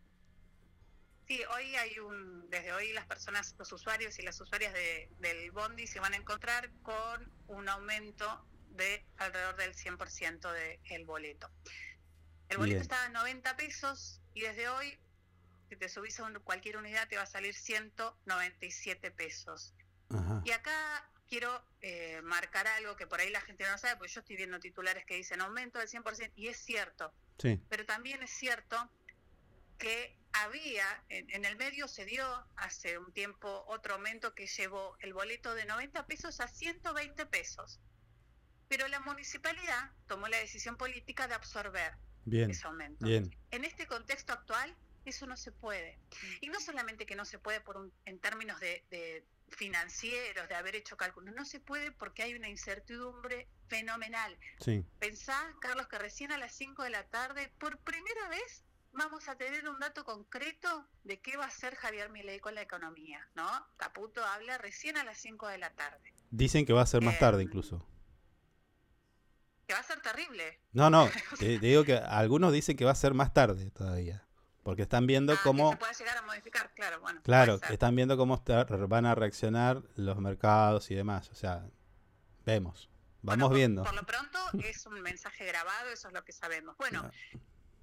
Sí, hoy hay un, desde hoy las personas, los usuarios y las usuarias de- del Bondi se van a encontrar con un aumento de alrededor del 100% del boleto. El boleto Bien. estaba a 90 pesos y desde hoy, si te subís a un- cualquier unidad, te va a salir 197 pesos. Ajá. Y acá quiero eh, marcar algo que por ahí la gente no sabe, porque yo estoy viendo titulares que dicen aumento del 100%, y es cierto, Sí. pero también es cierto que había, en, en el medio se dio hace un tiempo otro aumento que llevó el boleto de 90 pesos a 120 pesos. Pero la municipalidad tomó la decisión política de absorber Bien, ese aumento. bien. En este contexto actual, eso no se puede. Y no solamente que no se puede por un- en términos de, de financieros, de haber hecho cálculos, no se puede porque hay una incertidumbre fenomenal. Sí, Pensá, Carlos, que recién a las 5 de la tarde, por primera vez, vamos a tener un dato concreto de qué va a hacer Javier Milei con la economía, ¿no? Caputo habla recién a las 5 de la tarde. dicen que va a ser más tarde incluso. Que va a ser terrible. No, no, te, te digo que algunos dicen que va a ser más tarde todavía. Porque están viendo Ah, que cómo, se pueda llegar a modificar, claro, bueno. claro, puede están viendo cómo van a reaccionar los mercados y demás. O sea, vemos, Bueno, vamos por- viendo. Por lo pronto es un mensaje grabado, eso es lo que sabemos. Bueno.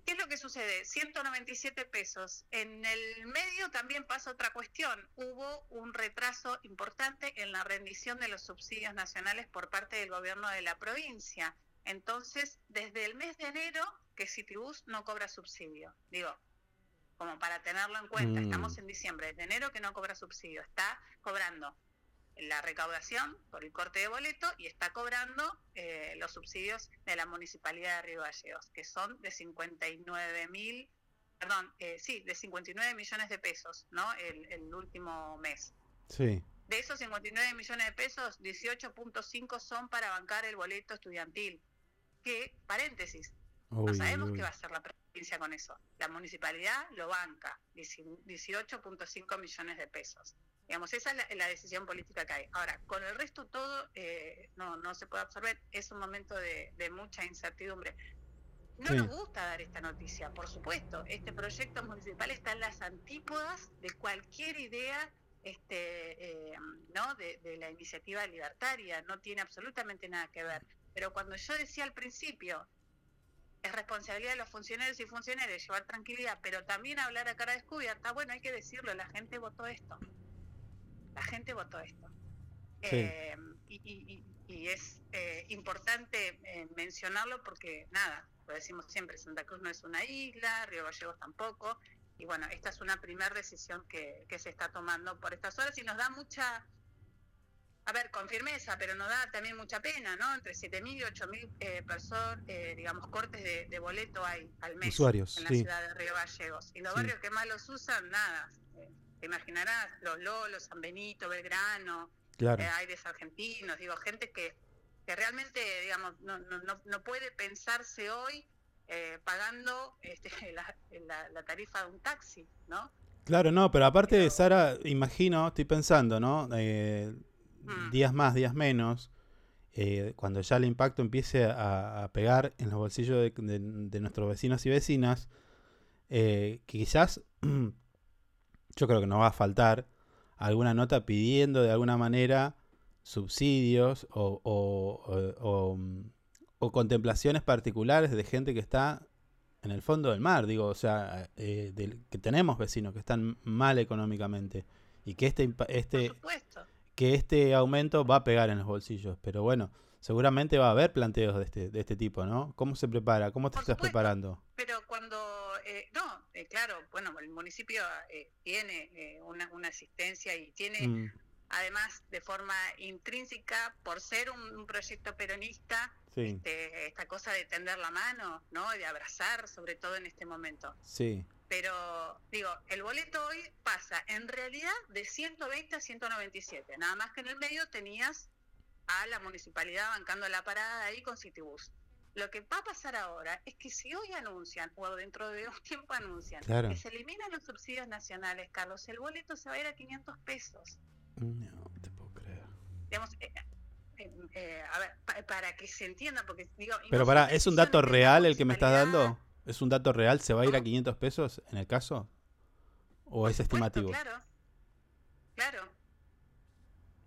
¿qué es lo que sucede? 197 pesos. En el medio también pasa otra cuestión. Hubo un retraso importante en la rendición de los subsidios nacionales por parte del gobierno de la provincia. Entonces, desde el mes de enero que Citibus no cobra subsidio. Digo, como para tenerlo en cuenta, Mm. estamos en diciembre, desde enero que no cobra subsidio, está cobrando la recaudación por el corte de boleto y está cobrando eh, los subsidios de la Municipalidad de Río Gallegos, que son de 59 mil, perdón, eh, sí, de 59 millones de pesos, ¿no? El, el último mes. Sí, De esos 59 millones de pesos, 18.5 son para bancar el boleto estudiantil. Que, paréntesis, no sabemos uy. qué va a hacer la provincia con eso. La municipalidad lo banca, 18.5 millones de pesos. Digamos, esa es la, la decisión política que hay. Ahora, con el resto todo eh, no, no se puede absorber. Es un momento de, de mucha incertidumbre. No Sí. nos gusta dar esta noticia, por supuesto. Este proyecto municipal está en las antípodas de cualquier idea este, eh, ¿no? de, de la iniciativa libertaria. No tiene absolutamente nada que ver. Pero cuando yo decía al principio, es responsabilidad de los funcionarios y funcionarias llevar tranquilidad, pero también hablar a cara descubierta, bueno, hay que decirlo, la gente votó esto. La gente votó esto. Sí. Eh, y, y- y- y es eh, importante eh, mencionarlo porque, nada, lo decimos siempre, Santa Cruz no es una isla, Río Gallegos tampoco, y bueno, esta es una primera decisión que, que se está tomando por estas horas y nos da mucha, a ver, con firmeza, pero nos da también mucha pena, ¿no? Entre 7.000 y 8.000 eh, personas, eh, digamos, cortes de, de boleto hay al mes Usuarios, en la sí. ciudad de Río Gallegos. Y los Sí. barrios que más los usan, nada. eh, te imaginarás, Los Lolos, San Benito, Belgrano, claro. eh, aires argentinos, digo, gente que, que realmente, digamos, no, no, no, puede pensarse hoy eh, pagando este, la, la- la tarifa de un taxi, ¿no? Claro, no, pero aparte, Sara, imagino, estoy pensando, ¿no? Eh. Días más, días menos, eh, cuando ya el impacto empiece a, a pegar en los bolsillos de, de- de nuestros vecinos y vecinas, eh, que quizás yo creo que nos va a faltar alguna nota pidiendo de alguna manera subsidios o, o- o- o, o contemplaciones particulares de gente que está en el fondo del mar, digo, o sea, eh, del- que tenemos vecinos que están mal económicamente y que este, Por este, supuesto. Que este aumento va a pegar en los bolsillos, pero bueno, seguramente va a haber planteos de este, de este tipo, ¿no? ¿Cómo se prepara? ¿Cómo te Por estás supuesto. preparando? Pero cuando, eh, no, eh, claro, bueno, el municipio eh, tiene eh, una, una asistencia y tiene Mm, además de forma intrínseca, por ser un, un proyecto peronista, sí, este, esta cosa de tender la mano, ¿no? De abrazar, sobre todo en este momento. sí, Pero, digo, el boleto hoy pasa en realidad de 120 a 197. Nada más que en el medio tenías a la municipalidad bancando la parada ahí con Citibus. Lo que va a pasar ahora es que si hoy anuncian, o dentro de un tiempo anuncian, Claro. que se eliminan los subsidios nacionales, Carlos, el boleto se va a ir a 500 pesos. no te puedo creer. Digamos, eh, eh, eh, a ver, pa- para que se entienda, porque digo... Pero son ¿es un dato real el que me estás dando? ¿Es un dato real? ¿Se va a ir a ¿Cómo? 500 pesos en el caso? ¿O es estimativo? Claro, claro.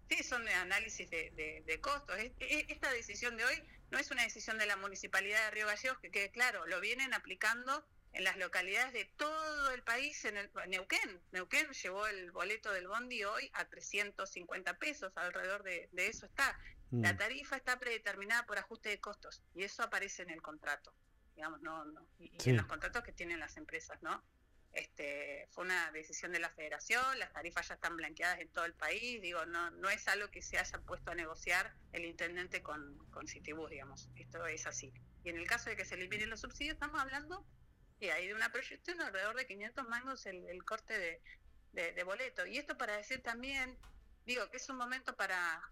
Sí, son de análisis de, de- de costos. E- Esta decisión de hoy no es una decisión de la Municipalidad de Río Gallegos, que quede claro, lo vienen aplicando en las localidades de todo el país, en el Neuquén. Neuquén llevó el boleto del bondi hoy a 350 pesos, alrededor de, de eso está. Mm, La tarifa está predeterminada por ajuste de costos y eso aparece en el contrato, digamos, no, no y, en los contratos que tienen las empresas, ¿no? Este, fue una decisión de la federación, las tarifas ya están blanqueadas en todo el país, digo, no, no es algo que se haya puesto a negociar el intendente con, con Citibus, digamos, esto es así. Y en el caso de que se eliminen los subsidios, estamos hablando y hay de una proyección alrededor de 500 mangos el, el corte de, de, de boleto. Y esto para decir también, digo, que es un momento para,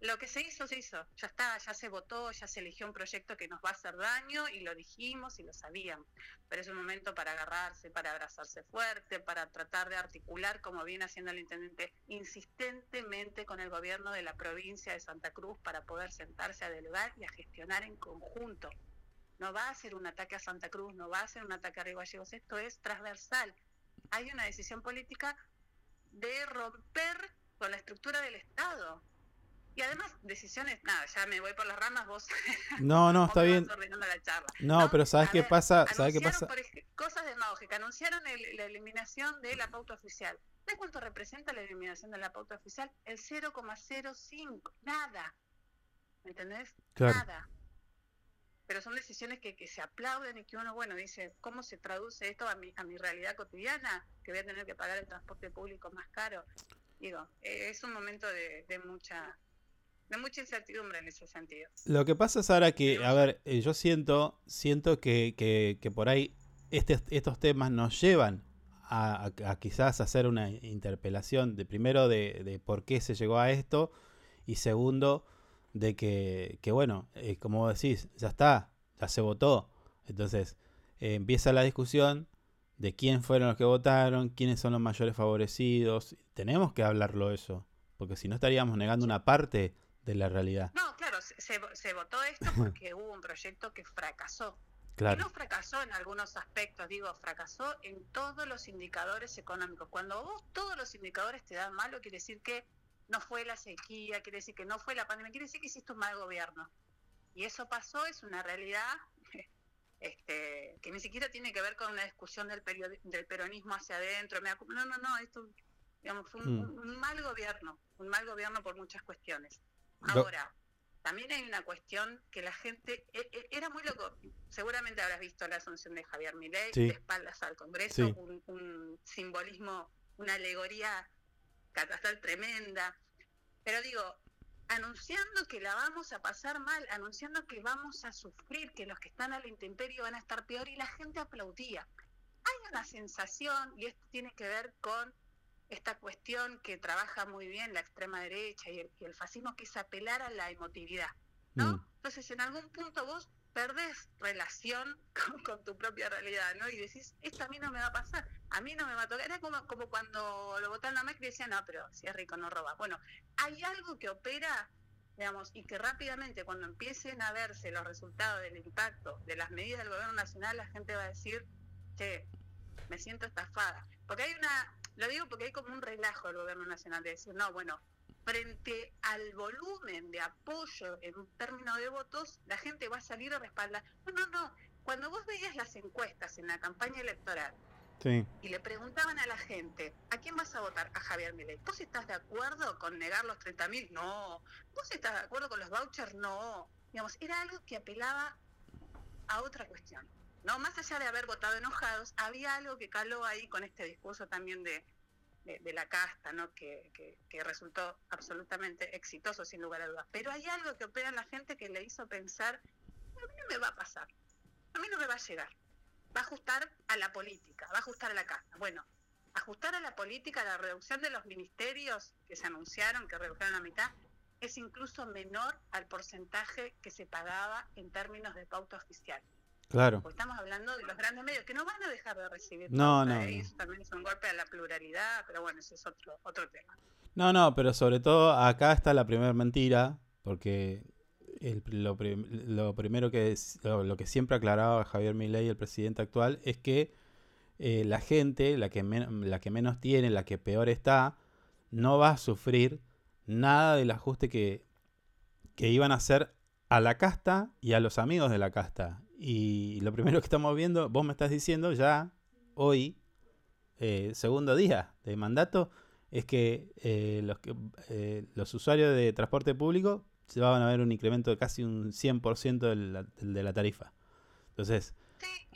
lo que se hizo, se hizo. Ya está, ya se votó, ya se eligió un proyecto que nos va a hacer daño y lo dijimos y lo sabíamos. Pero es un momento para agarrarse, para abrazarse fuerte, para tratar de articular, como viene haciendo el intendente, insistentemente con el gobierno de la provincia de Santa Cruz para poder sentarse a dialogar y a gestionar en conjunto. No va a ser un ataque a Santa Cruz, no va a ser un ataque a Río Gallegos, esto es transversal. Hay una decisión política de romper con la estructura del Estado. Y además, decisiones, nada, ya me voy por las ramas, vos. No, no, está bien. No, pero ¿sabes qué ver, pasa? ¿Sabes qué pasa? por cosas demagógicas. Anunciaron el- la eliminación de la pauta oficial. ¿Sabes cuánto representa la eliminación de la pauta oficial? El 0,05. Nada. ¿Me entendés? Claro. Nada. Pero son decisiones que, que se aplauden y que uno, bueno, dice, ¿cómo se traduce esto a mi, a mi realidad cotidiana? Que voy a tener que pagar el transporte público más caro. Digo, eh, es un momento de, de mucha de mucha incertidumbre en ese sentido. Lo que pasa es ahora que, a ver, eh, yo siento, siento que, que- que por ahí este- estos temas nos llevan a, a- a quizás hacer una interpelación de primero de, de por qué se llegó a esto y segundo de que, que bueno, eh, como vos decís, ya está, ya se votó. Entonces eh, empieza la discusión de quién fueron los que votaron, quiénes son los mayores favorecidos. Tenemos que hablarlo eso, porque si no estaríamos negando una parte de la realidad. No, claro, se, votó esto porque hubo un proyecto que fracasó. Y Claro. no fracasó en algunos aspectos, digo, fracasó en todos los indicadores económicos. Cuando vos todos los indicadores te dan malo, quiere decir que no fue la sequía, quiere decir que no fue la pandemia, quiere decir que hiciste un mal gobierno. Y eso pasó, es una realidad este, que ni siquiera tiene que ver con una discusión del, del peronismo hacia adentro. No, no, no, esto digamos, fue un, Mm. un mal gobierno, un mal gobierno por muchas cuestiones. Ahora, también hay una cuestión que la gente e- e- era muy loco. Seguramente habrás visto la asunción de Javier Milei Sí. de espaldas al Congreso, Sí. un, un simbolismo, una alegoría catastral tremenda. Pero digo, anunciando que la vamos a pasar mal, anunciando que vamos a sufrir, que los que están a la intemperie van a estar peor y la gente aplaudía. Hay una sensación, y esto tiene que ver con esta cuestión que trabaja muy bien la extrema derecha y el, y el fascismo, que es apelar a la emotividad, ¿no? Mm. Entonces, en algún punto vos perdés relación con, con tu propia realidad, ¿no? Y decís, esto a mí no me va a pasar, a mí no me va a tocar. Era como, como cuando lo votaron a Macri y decían, no, pero si es rico no roba. Bueno, hay algo que opera, digamos, y que rápidamente cuando empiecen a verse los resultados del impacto de las medidas del gobierno nacional, la gente va a decir, che, me siento estafada. Porque hay una, lo digo porque hay como un relajo del gobierno nacional de decir, no, bueno, frente al volumen de apoyo en términos de votos, la gente va a salir a respaldar. No, no, no. Cuando vos veías las encuestas en la campaña electoral Sí. y le preguntaban a la gente, ¿a quién vas a votar? A Javier Milei. ¿Vos estás de acuerdo con negar los 30.000? No. ¿Vos estás de acuerdo con los vouchers? No. Digamos, era algo que apelaba a otra cuestión. No, más allá de haber votado enojados, había algo que caló ahí con este discurso también de, de, la casta, ¿no? Que, que, que resultó absolutamente exitoso, sin lugar a dudas. Pero hay algo que opera en la gente que le hizo pensar, a mí no me va a pasar, a mí no me va a llegar. Va a ajustar a la política, va a ajustar a la casta. Bueno, ajustar a la política, la reducción de los ministerios que se anunciaron, que redujeron a mitad, es incluso menor al porcentaje que se pagaba en términos de pauta oficial. Claro. Porque estamos hablando de los grandes medios que no van a dejar de recibir No, ¿eh? no. Eso también es un golpe a la pluralidad, pero bueno, ese es otro, otro tema. No, no, pero sobre todo acá está la primera mentira, porque el- lo, prim- lo primero que es- lo, lo que siempre aclaraba Javier Milei, el presidente actual, es que eh, la gente, la que, men- la que menos tiene, la que peor está, no va a sufrir nada del ajuste que, que iban a hacer a la casta y a los amigos de la casta. Y lo primero que estamos viendo, vos me estás diciendo ya hoy, eh, segundo día de mandato, es que, eh, los, eh, los usuarios de transporte público se van a ver un incremento de casi un 100% de la, de la tarifa. Entonces,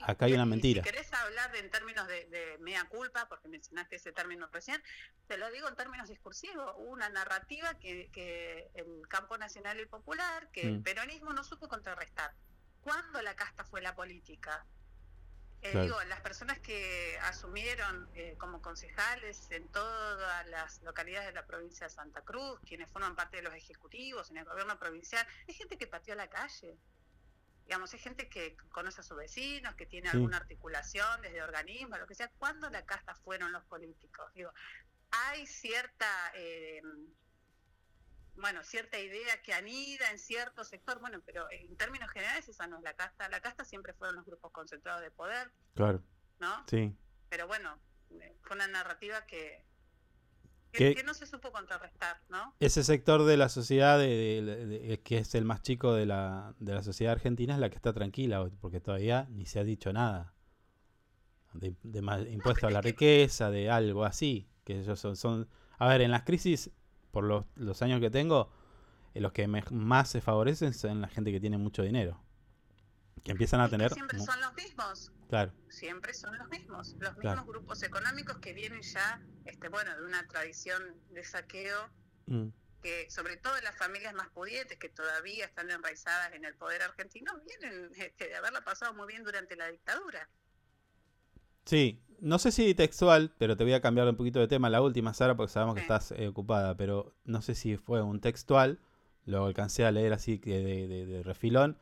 Acá hay una mentira. Si querés hablar en términos de, de mea culpa, porque mencionaste ese término recién, te lo digo en términos discursivos. Hubo una narrativa que, que el campo nacional y popular, que el Mm. peronismo no supo contrarrestar. ¿Cuándo la casta fue la política? Eh, Claro. Digo, las personas que asumieron eh, como concejales en todas las localidades de la provincia de Santa Cruz, quienes forman parte de los ejecutivos en el gobierno provincial, es gente que pateó la calle. Digamos, es gente que conoce a sus vecinos, que tiene Sí. alguna articulación desde organismos, lo que sea. ¿Cuándo la casta fueron los políticos? Digo, hay cierta, eh, bueno, cierta idea que anida en cierto sector, bueno, pero en términos generales esa no es la casta. La casta siempre fueron los grupos concentrados de poder, Claro, ¿no? sí. Pero bueno, eh, fue una narrativa que, que, no se supo contrarrestar, ¿no? Ese sector de la sociedad de- de- de- que es el más chico de la, de la sociedad argentina es la que está tranquila hoy, porque todavía ni se ha dicho nada de, impuesto a la que- riqueza, de algo así. Que ellos son, son, a ver, en las crisis, por los, los años que tengo, eh, los que me- más se favorecen son la gente que tiene mucho dinero, que empiezan a tener, siempre son los mismos. claro, siempre son los mismos, los mismos Claro. grupos económicos que vienen ya, este, bueno, de una tradición de saqueo mm, que sobre todo en las familias más pudientes que todavía están enraizadas en el poder argentino, vienen este, de haberla pasado muy bien durante la dictadura. Sí, no sé si textual, pero te voy a cambiar un poquito de tema la última, Sara, porque sabemos que estás eh, ocupada, pero no sé si fue un textual, lo alcancé a leer así de- de refilón.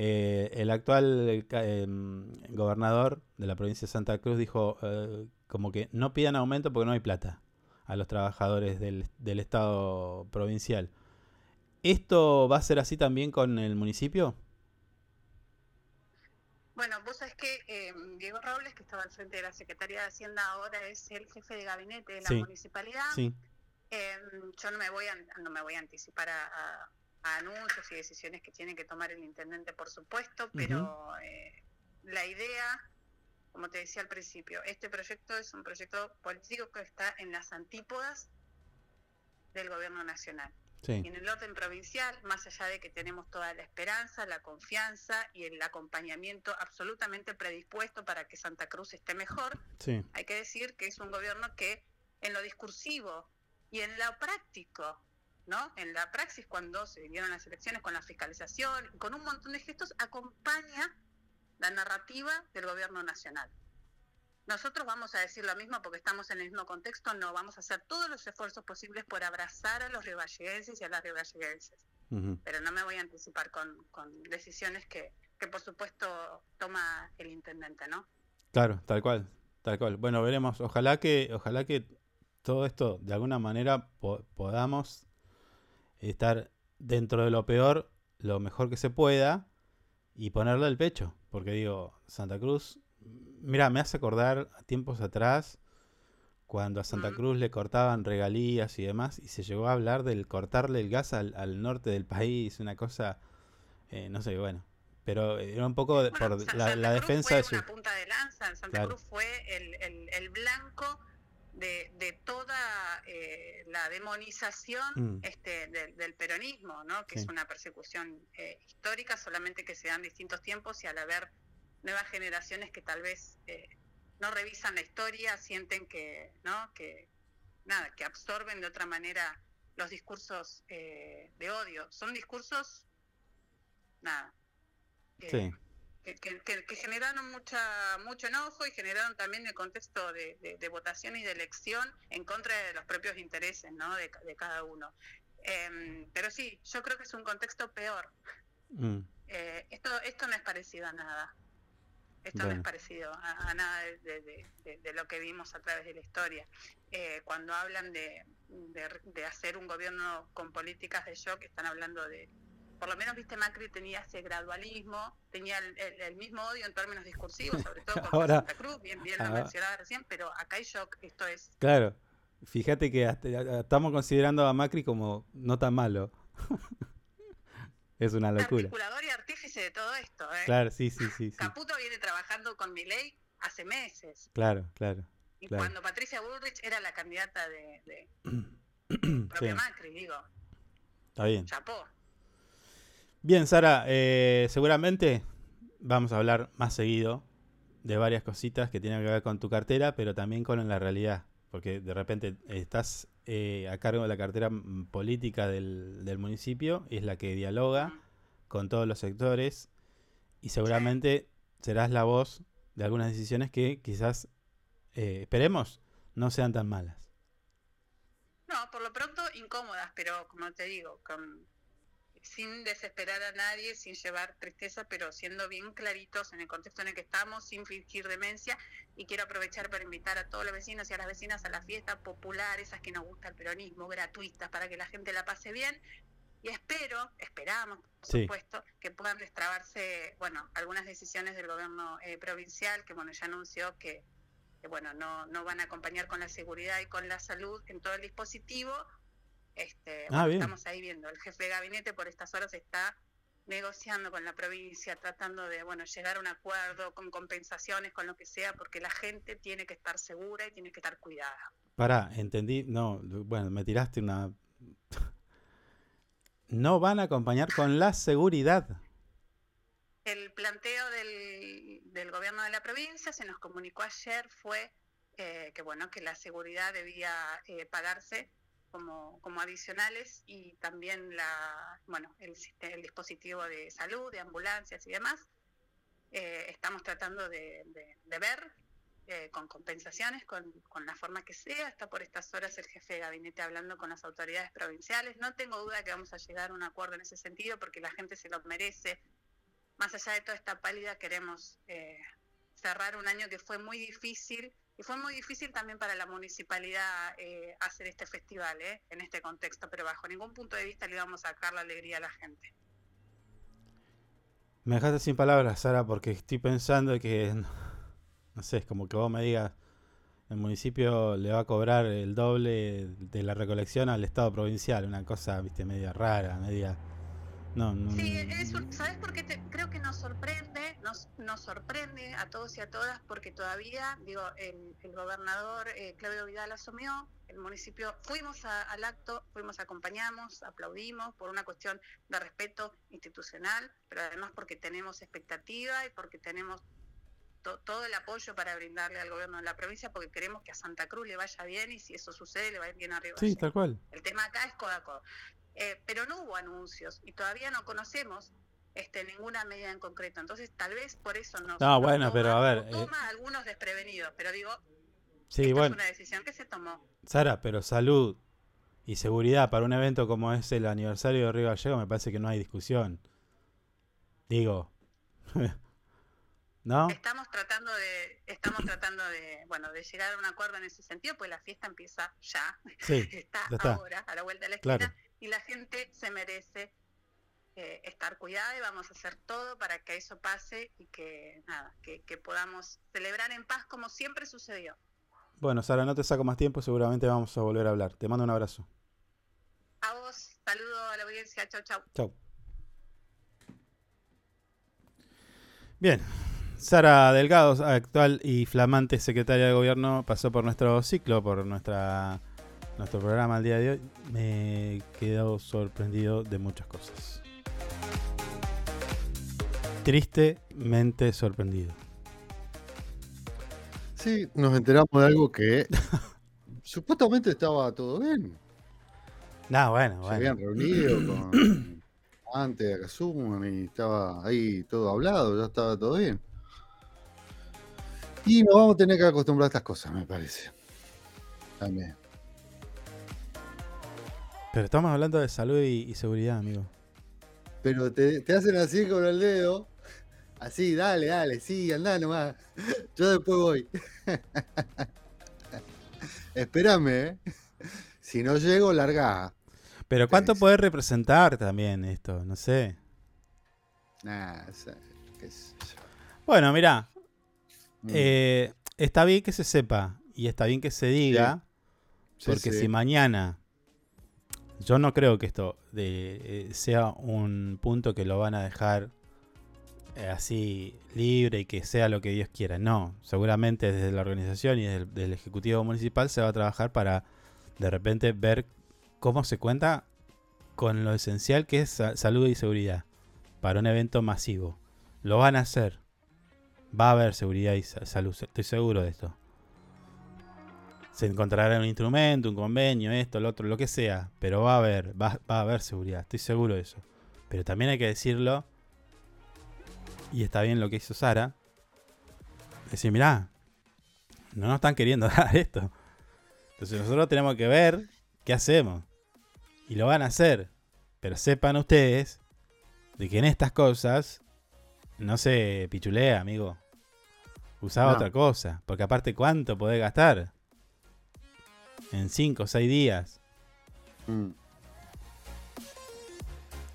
Eh, el actual eh, em, gobernador de la provincia de Santa Cruz dijo eh, como que no pidan aumento porque no hay plata a los trabajadores del, del Estado provincial. ¿Esto va a ser así también con el municipio? Bueno, vos sabés que eh, Diego Robles, que estaba al frente de la Secretaría de Hacienda, ahora es el jefe de gabinete de la Sí. municipalidad. Sí, Eh, yo no me voy a, no me voy a anticipar a, a- a anuncios y decisiones que tiene que tomar el intendente, por supuesto, pero eh, la idea, como te decía al principio, este proyecto es un proyecto político que está en las antípodas del gobierno nacional. sí, Y en el orden provincial, más allá de que tenemos toda la esperanza, la confianza y el acompañamiento absolutamente predispuesto para que Santa Cruz esté mejor, sí, hay que decir que es un gobierno que en lo discursivo y en lo práctico, ¿no? En la praxis cuando se vinieron las elecciones con la fiscalización, con un montón de gestos, acompaña la narrativa del gobierno nacional. Nosotros vamos a decir lo mismo porque estamos en el mismo contexto, no vamos a hacer todos los esfuerzos posibles por abrazar a los rivalleguenses y a las rivalleguenses pero no me voy a anticipar con, con decisiones que, que por supuesto toma el intendente, ¿no? Claro, tal cual, tal cual. Bueno, veremos. Ojalá que, ojalá que todo esto de alguna manera po- podamos estar dentro de lo peor, lo mejor que se pueda y ponerle el pecho. Porque digo, Santa Cruz, mira, me hace acordar a tiempos atrás cuando a Santa. Cruz le cortaban regalías y demás y se llegó a hablar del cortarle el gas al, al norte del país, una cosa, eh, no sé, bueno. Pero era un poco Bueno, por la, Santa la Cruz defensa fue de su... una punta de lanza, Santa Claro. Cruz fue el, el- el blanco de, de toda eh, la demonización Mm. este, del, del peronismo, ¿no? Que Sí. es una persecución eh, histórica, solamente que se dan distintos tiempos y al haber nuevas generaciones que tal vez eh, no revisan la historia, sienten que, ¿no? Que nada, que absorben de otra manera los discursos eh, de odio. Son discursos, nada, que, Sí. Que, que- que- que generaron mucha mucho enojo y generaron también el contexto de, de- de votación y de elección en contra de los propios intereses ¿no? de, ca- de cada uno. Em, pero sí, yo creo que es un contexto peor. Mm, Eh, esto, esto no es parecido a nada. Esto no es parecido a, a nada de, lo que vimos a través de la historia. Eh, cuando hablan de, de hacer un gobierno con políticas de shock, están hablando de, por lo menos, viste, Macri tenía ese gradualismo, tenía el, el- el mismo odio en términos discursivos, sobre todo Ahora- Santa Cruz, bien, bien lo ahora- mencionaba recién, pero acá hay shock, esto es Claro, fíjate que hasta- a- estamos considerando a Macri como no tan malo. es una locura. articulador y artífice de todo esto. ¿eh? Claro, sí, sí, sí, sí. Caputo viene trabajando con Milei hace meses. Claro, claro. Y Claro. cuando Patricia Bullrich era la candidata de, de Sí, propia Macri, digo, está bien. chapó. Bien, Sara, eh, seguramente vamos a hablar más seguido de varias cositas que tienen que ver con tu cartera, pero también con la realidad. Porque de repente estás eh, a cargo de la cartera mm, política del, del municipio, y es la que dialoga con todos los sectores, y seguramente serás la voz de algunas decisiones que quizás, eh, esperemos, no sean tan malas. No, por lo pronto incómodas, pero como te digo, con, sin desesperar a nadie, sin llevar tristeza, pero siendo bien claritos en el contexto en el que estamos, sin fingir demencia. Y quiero aprovechar para invitar a todos los vecinos y a las vecinas a la fiesta popular, esas que nos gusta el peronismo, gratuitas, para que la gente la pase bien. Y espero, esperamos, por Sí. supuesto, que puedan destrabarse, bueno, algunas decisiones del gobierno eh, provincial, que bueno, ya anunció que, que, bueno, no, no van a acompañar con la seguridad y con la salud en todo el dispositivo. Este, Ah, bueno, estamos ahí viendo. El jefe de gabinete por estas horas está negociando con la provincia, tratando de, bueno, llegar a un acuerdo con compensaciones, con lo que sea, porque la gente tiene que estar segura y tiene que estar cuidada. Pará, entendí. No, bueno, me tiraste una. No van a acompañar con la seguridad. El planteo del, del gobierno de la provincia se nos comunicó ayer fue eh, que bueno que la seguridad debía eh, pagarse como, como adicionales y también la bueno el, dispositivo de salud, de ambulancias y demás. Eh, estamos tratando de ver eh, con compensaciones, con, con la forma que sea. Está por estas horas el jefe de gabinete hablando con las autoridades provinciales. No tengo duda que vamos a llegar a un acuerdo en ese sentido porque la gente se lo merece más allá de toda esta pálida, queremos eh, cerrar un año que fue muy difícil y fue muy difícil también para la municipalidad eh, hacer este festival eh, en este contexto, pero bajo ningún punto de vista le íbamos a sacar la alegría a la gente. Me dejaste sin palabras, Sara, porque estoy pensando que. No sé, es como que vos me digas. El municipio le va a cobrar el doble de la recolección al Estado provincial. Una cosa, viste, media rara, media. No, no. Sí, es ¿sabes por qué? te- creo que nos sorprende, nos, sorprende a todos y a todas porque todavía, digo, el, el gobernador eh, Claudio Vidal asumió, el municipio, fuimos a- al acto, fuimos, acompañamos, aplaudimos por una cuestión de respeto institucional, pero además porque tenemos expectativa y porque tenemos to- todo el apoyo para brindarle al gobierno de la provincia porque queremos que a Santa Cruz le vaya bien y si eso sucede le va a ir bien arriba. Sí, tal cual. El tema acá es codo. Eh, pero no hubo anuncios y todavía no conocemos este, ninguna medida en concreto. Entonces, tal vez por eso. No, nos bueno, pero a ver, eh, Toma algunos desprevenidos, pero digo, Sí, esta bueno. es una decisión que se tomó. Sara, pero salud y seguridad para un evento como es el aniversario de Río Gallego me parece que no hay discusión. Digo. ¿No? Estamos tratando de, estamos tratando de, bueno, de llegar a un acuerdo en ese sentido, pues la fiesta empieza ya, Sí, está, ya está. ahora, a la vuelta de la esquina, Claro. y la gente se merece estar cuidada y vamos a hacer todo para que eso pase y que nada, que, que podamos celebrar en paz como siempre sucedió. Bueno, Sara, no te saco más tiempo, seguramente vamos a volver a hablar. Te mando un abrazo. A vos, saludo a la audiencia, chau chau. Chau. Bien. Sara Delgado, actual y flamante secretaria de gobierno, pasó por nuestro ciclo, por nuestra nuestro programa el día de hoy. Me quedo sorprendido de muchas cosas. Tristemente sorprendido. Sí, nos enteramos de algo que supuestamente estaba todo bien. No, bueno, Se bueno. habían reunido con antes de Akazuma y estaba ahí todo hablado, ya estaba todo bien. Y nos vamos a tener que acostumbrar a estas cosas, me parece. También. Pero estamos hablando de salud y, y seguridad, amigo. Pero te, te hacen así con el dedo. Así, dale, dale, sí, andá nomás. Yo después voy. Espérame, ¿eh? Si no llego, larga. Pero ¿cuánto puede representar también esto? No sé. Nah, o sea, qué sé yo. Bueno, mira, Mm, Eh, está bien que se sepa y está bien que se diga, sí, porque sí. si mañana yo no creo que esto de, eh, sea un punto que lo van a dejar eh, así libre y que sea lo que Dios quiera. No, seguramente desde la organización y desde el Ejecutivo Municipal se va a trabajar para de repente ver cómo se cuenta con lo esencial que es sa- salud y seguridad para un evento masivo. Lo van a hacer. Va a haber seguridad y sa- salud, estoy seguro de esto. Se encontrará un instrumento, un convenio, esto, lo otro, lo que sea, pero va a haber, va, va a haber seguridad, estoy seguro de eso. Pero también hay que decirlo, y está bien lo que hizo Sara, decir, mirá, no nos están queriendo dar esto. Entonces nosotros tenemos que ver qué hacemos. Y lo van a hacer. Pero sepan ustedes de que en estas cosas no se pichulea, amigo. Usaba No. otra cosa. Porque aparte, ¿cuánto podés gastar? En 5 o 6 días. Mm.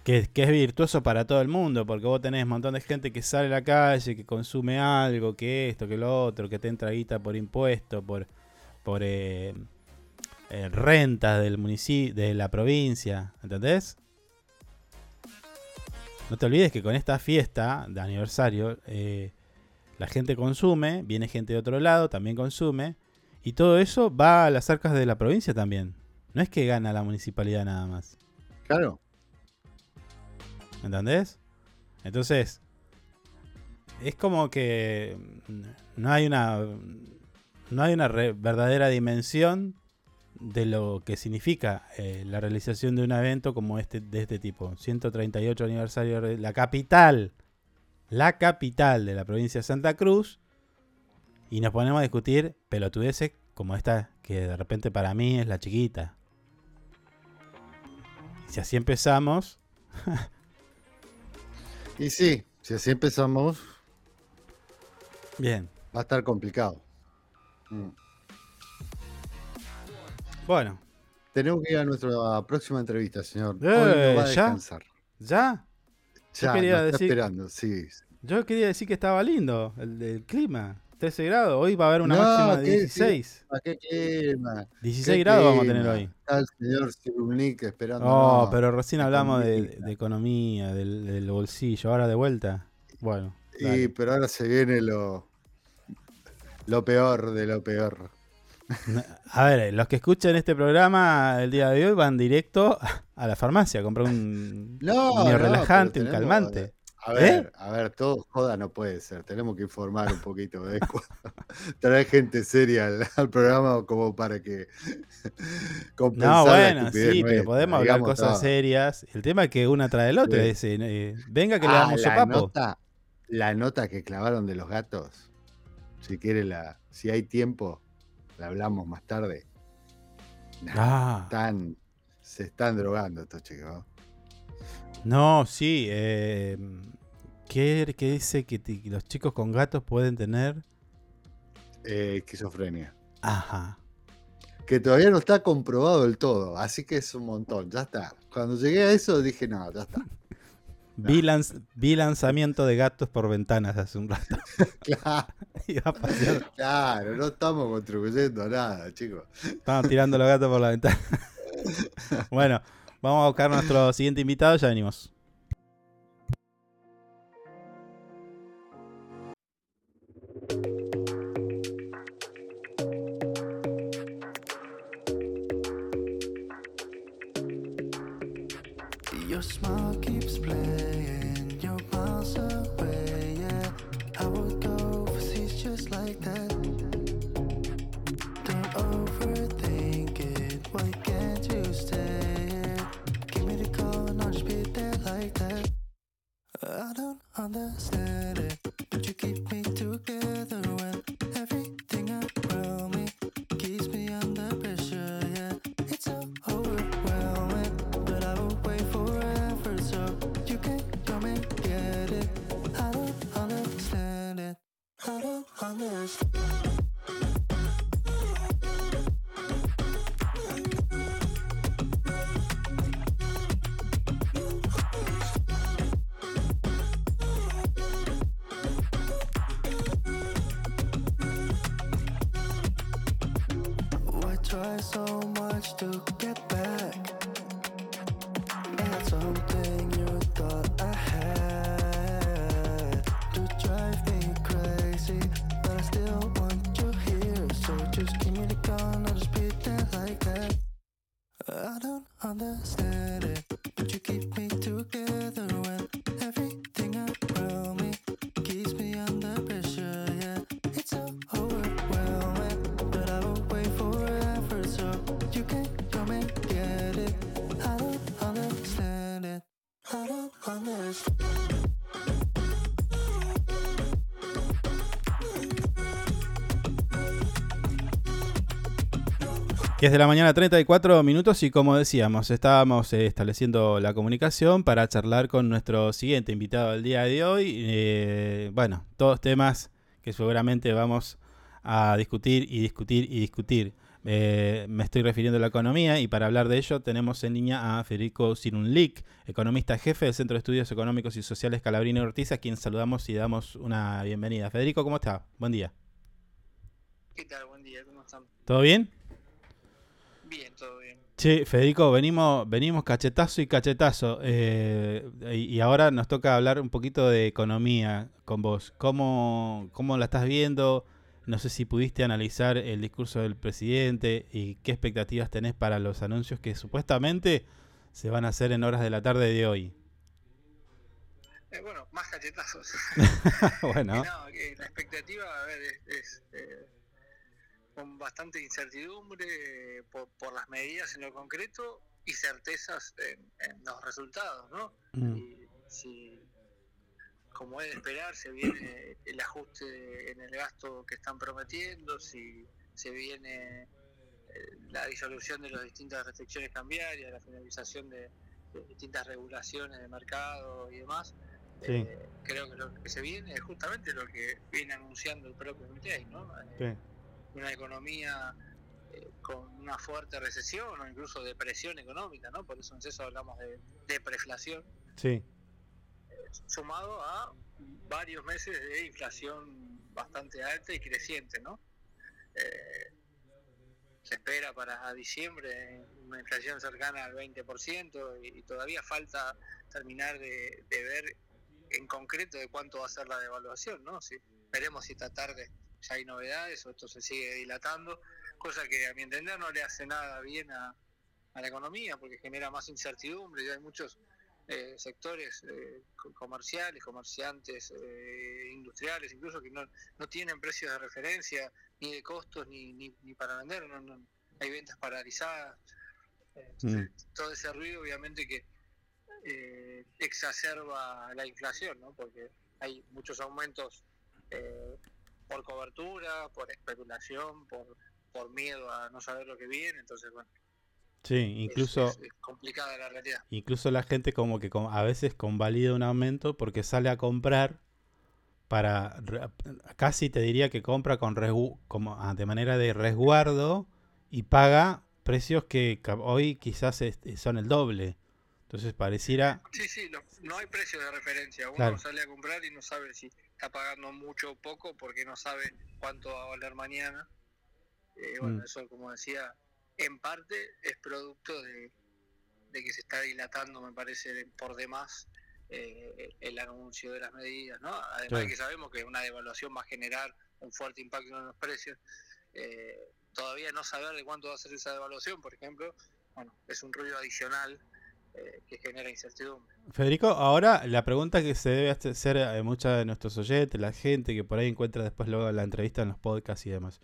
Que, que es virtuoso para todo el mundo, porque vos tenés un montón de gente que sale a la calle, que consume algo, que esto, que lo otro, que te entra guita por impuesto, por, por eh, eh, rentas del municipio, de la provincia, ¿entendés? No te olvides que con esta fiesta de aniversario, eh, la gente consume, viene gente de otro lado, también consume, y todo eso va a las arcas de la provincia también. No es que gana la municipalidad nada más. Claro. ¿Entendés? Entonces, es como que no hay una no hay una re- verdadera dimensión de lo que significa eh, la realización de un evento como este de este tipo. 138 aniversario de la capital, la capital de la provincia de Santa Cruz y nos ponemos a discutir pelotudeces como esta que de repente para mí es la chiquita. Si así empezamos, Y sí, si así empezamos, bien. va a estar complicado. Mm. Bueno, Tenemos que ir a nuestra próxima entrevista, señor. Hoy Eh, no va a ¿ya? descansar. ¿ya? Ya, quería nos está decir- esperando, sí. Yo quería decir que estaba lindo el, el clima. 13 grados. Hoy va a haber una No, máxima de ¿qué? 16. ¿A qué clima? 16 ¿Qué grados vamos a tener hoy. Está el señor Cirulnik esperando. Oh, pero recién hablamos de, economía. de economía, del, del bolsillo. Ahora de vuelta. Bueno. Y, pero ahora se viene lo, lo peor de lo peor. A ver, los que escuchan este programa el día de hoy van directo a la farmacia a comprar un, No, un no, pero relajante, un calmante. A ver, ¿Eh? a ver, todo joda no puede ser. Tenemos que informar un poquito de traer gente seria al, al programa como para que compensar No, bueno, sí, pero podemos hablar digamos cosas todo. serias. El tema es que una trae el otro. Sí. es, eh, venga que le Ah, damos la sopapo. nota, la nota que clavaron de los gatos. Si quiere la, si hay tiempo, la hablamos más tarde. Nah, Ah, están, se están drogando estos chicos. No, sí. Eh, ¿qué, qué dice que los chicos con gatos pueden tener? Eh, esquizofrenia. Ajá. Que todavía no está comprobado del todo, así que es un montón, ya está. Cuando llegué a eso dije, no, ya está. Vi, lanz- vi lanzamiento de gatos por ventanas hace un rato. Claro, claro, no estamos contribuyendo a nada, chicos. Estaban tirando los gatos por la ventana. bueno, vamos a buscar nuestro siguiente invitado. Ya venimos. Your smile like that. I don't understand it, but you keep me together when stuck 10 de la mañana, 34 minutos y como decíamos, estábamos eh, estableciendo la comunicación para charlar con nuestro siguiente invitado del día de hoy. Eh, bueno, todos temas que seguramente vamos a discutir y discutir y discutir. Eh, me estoy refiriendo a la economía y para hablar de ello tenemos en línea a Federico Sirunlik, economista jefe del Centro de Estudios Económicos y Sociales Calabrini Ortiz, a quien saludamos y damos una bienvenida. Federico, ¿cómo está? Buen día. ¿Qué tal? Buen día, ¿cómo están? ¿Todo bien? Bien, todo bien. Che, Federico, venimos, venimos cachetazo y cachetazo. eh, y, y ahora nos toca hablar un poquito de economía con vos. ¿Cómo, ¿Cómo la estás viendo? No sé si pudiste analizar el discurso del presidente y qué expectativas tenés para los anuncios que supuestamente se van a hacer en horas de la tarde de hoy. Eh, bueno, más cachetazos. bueno, No, que la expectativa, a ver, es, es, eh, con bastante incertidumbre eh, por, por las medidas en lo concreto y certezas en, en los resultados, ¿no? Mm. Y si, como es de esperar, se viene el ajuste en el gasto que están prometiendo, si se viene eh, la disolución de las distintas restricciones cambiarias, la finalización de, de distintas regulaciones de mercado y demás. Sí. Eh, creo que lo que se viene es justamente lo que viene anunciando el propio Mitei, ¿no? Eh, sí, Una economía eh, con una fuerte recesión o incluso depresión económica, ¿no? Por eso en eso hablamos de depreflación, sí, sumado a varios meses de inflación bastante alta y creciente, ¿no? Eh, se espera para diciembre una inflación cercana al 20% y, y todavía falta terminar de, de ver en concreto de cuánto va a ser la devaluación, ¿no? Si, veremos si esta tarde ya hay novedades o esto se sigue dilatando, cosa que a mi entender no le hace nada bien a, a la economía porque genera más incertidumbre y hay muchos eh, sectores eh, co- comerciales, comerciantes, eh, industriales, incluso que no, no tienen precios de referencia ni de costos ni, ni, ni para vender, no, no- hay ventas paralizadas. Eh, entonces, todo ese ruido obviamente que eh, exacerba la inflación, ¿no? porque hay muchos aumentos eh, por cobertura, por especulación, por, por miedo a no saber lo que viene, entonces bueno, sí, incluso... es- es complicada la realidad. Incluso la gente como que a veces convalida un aumento porque sale a comprar para casi te diría que compra con resgu- como ah, de manera de resguardo y paga precios que hoy quizás este, son el doble. Entonces pareciera Sí, sí, no, no hay precio de referencia. Uno Claro. sale a comprar y no sabe si está pagando mucho o poco porque no sabe cuánto va a valer mañana. Eh, bueno, Mm. eso, como decía, en parte es producto de, de que se está dilatando, me parece, por demás eh, el anuncio de las medidas, ¿no? Además de que sabemos que una devaluación va a generar un fuerte impacto en los precios. Eh, todavía no saber de cuánto va a ser esa devaluación, por ejemplo, bueno, es un ruido adicional eh, que genera incertidumbre. Federico, ahora la pregunta que se debe hacer a muchos de nuestros oyentes, la gente que por ahí encuentra después luego la entrevista en los podcasts y demás.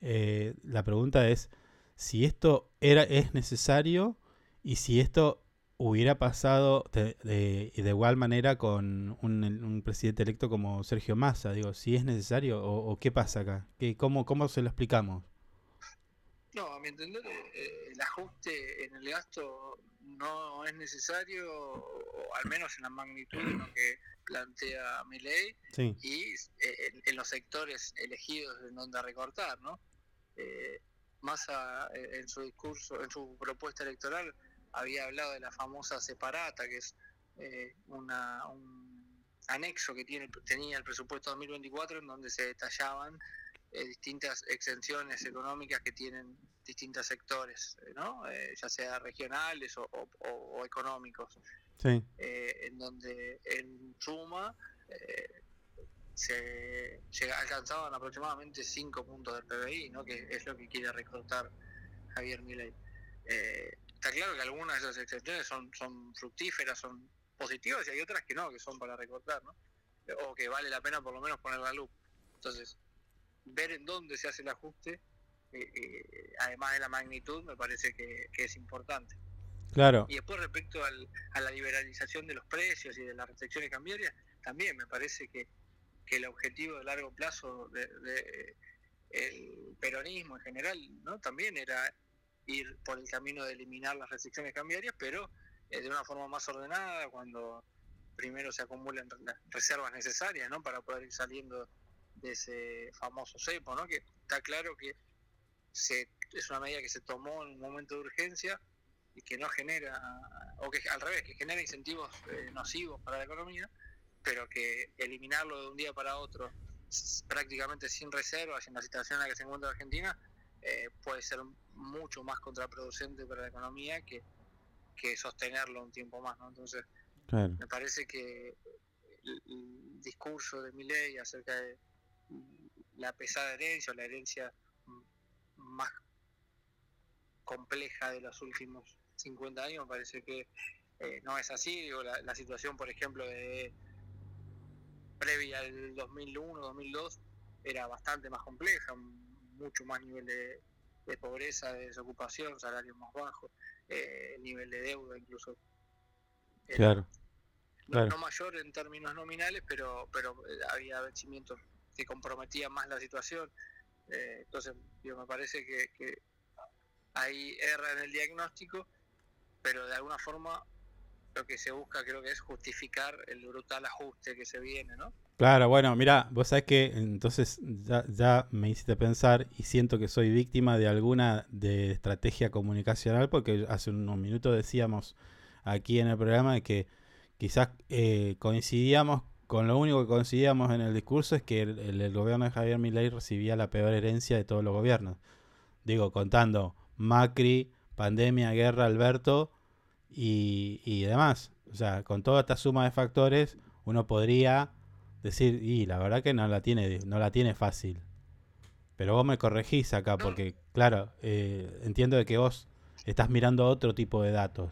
Eh, la pregunta es si esto era es necesario y si esto hubiera pasado de, de- de igual manera con un, un presidente electo como Sergio Massa. Digo, si es necesario o, o qué pasa acá. ¿Qué, cómo, ¿Cómo se lo explicamos? No, a mi entender, eh, el ajuste en el gasto no es necesario, o al menos en la magnitud de lo que plantea mi ley, Sí, y eh, en, en los sectores elegidos en donde recortar, ¿no? Eh, Massa eh, en su discurso, en su propuesta electoral, había hablado de la famosa separata, que es eh, una, un anexo que tiene, tenía el presupuesto 2024 en donde se detallaban eh, distintas exenciones económicas que tienen distintos sectores, ¿no? Eh, ya sea regionales o, o- económicos sí, eh, en donde en suma eh, se llega- alcanzaban aproximadamente 5 puntos del PBI, ¿no? que es lo que quiere recortar Javier Milei. Eh, está claro que algunas de esas excepciones son, son fructíferas, son positivas y hay otras que no, que son para recortar, ¿no? o que vale la pena por lo menos poner la luz. Entonces, ver en dónde se hace el ajuste, eh, eh, además de la magnitud, me parece que- que es importante. claro. Y después respecto al- a la liberalización de los precios y de las restricciones cambiarias, también me parece que, que el objetivo de largo plazo de, de- el peronismo en general, ¿no? También era ir por el camino de eliminar las restricciones cambiarias, pero eh, de una forma más ordenada, cuando primero se acumulen las reservas necesarias ¿no? para poder ir saliendo de ese famoso cepo, ¿no? que está claro que se, es una medida que se tomó en un momento de urgencia y que no genera, o que al revés, que genera incentivos eh, nocivos para la economía, pero que eliminarlo de un día para otro prácticamente sin reservas en la situación en la que se encuentra Argentina eh, puede ser mucho más contraproducente para la economía que, que sostenerlo un tiempo más. ¿no? Entonces, Claro. me parece que el, el discurso de Milei acerca de la pesada herencia o la herencia más compleja de los últimos 50 años me parece que eh, no es así. Digo, la, la situación, por ejemplo, de previa al 2001, 2002 era bastante más compleja, mucho más nivel de, de pobreza, de desocupación, salarios más bajos, eh, nivel de deuda incluso. era Claro. no, Claro. no mayor en términos nominales, pero pero eh, había vencimientos que comprometían más la situación. Eh, entonces, digo, me parece que, que ahí erra en el diagnóstico, pero de alguna forma lo que se busca creo que es justificar el brutal ajuste que se viene, ¿no? Claro, bueno, mira, vos sabés que entonces ya, ya me hiciste pensar y siento que soy víctima de alguna de estrategia comunicacional porque hace unos minutos decíamos aquí en el programa que quizás eh, coincidíamos con lo único que coincidíamos en el discurso es que el, el- el gobierno de Javier Milei recibía la peor herencia de todos los gobiernos. Digo, contando Macri, pandemia, guerra, Alberto y, y demás. O sea, con toda esta suma de factores uno podría decir, y la verdad que no la tiene, no la tiene fácil. Pero vos me corregís acá, porque, claro, eh, entiendo de que vos estás mirando otro tipo de datos.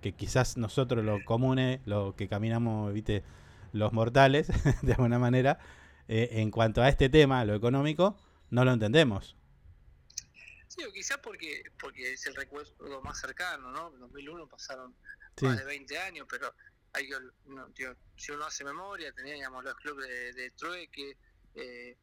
Que quizás nosotros, lo comunes, lo que caminamos, viste, los mortales, de alguna manera, eh, en cuanto a este tema, lo económico, no lo entendemos. Sí, o quizás porque porque es el recuerdo más cercano, ¿no? En 2001 pasaron Sí, más de 20 años, pero hay que, no, tío, si uno hace memoria, teníamos los clubes de, de trueque, eh,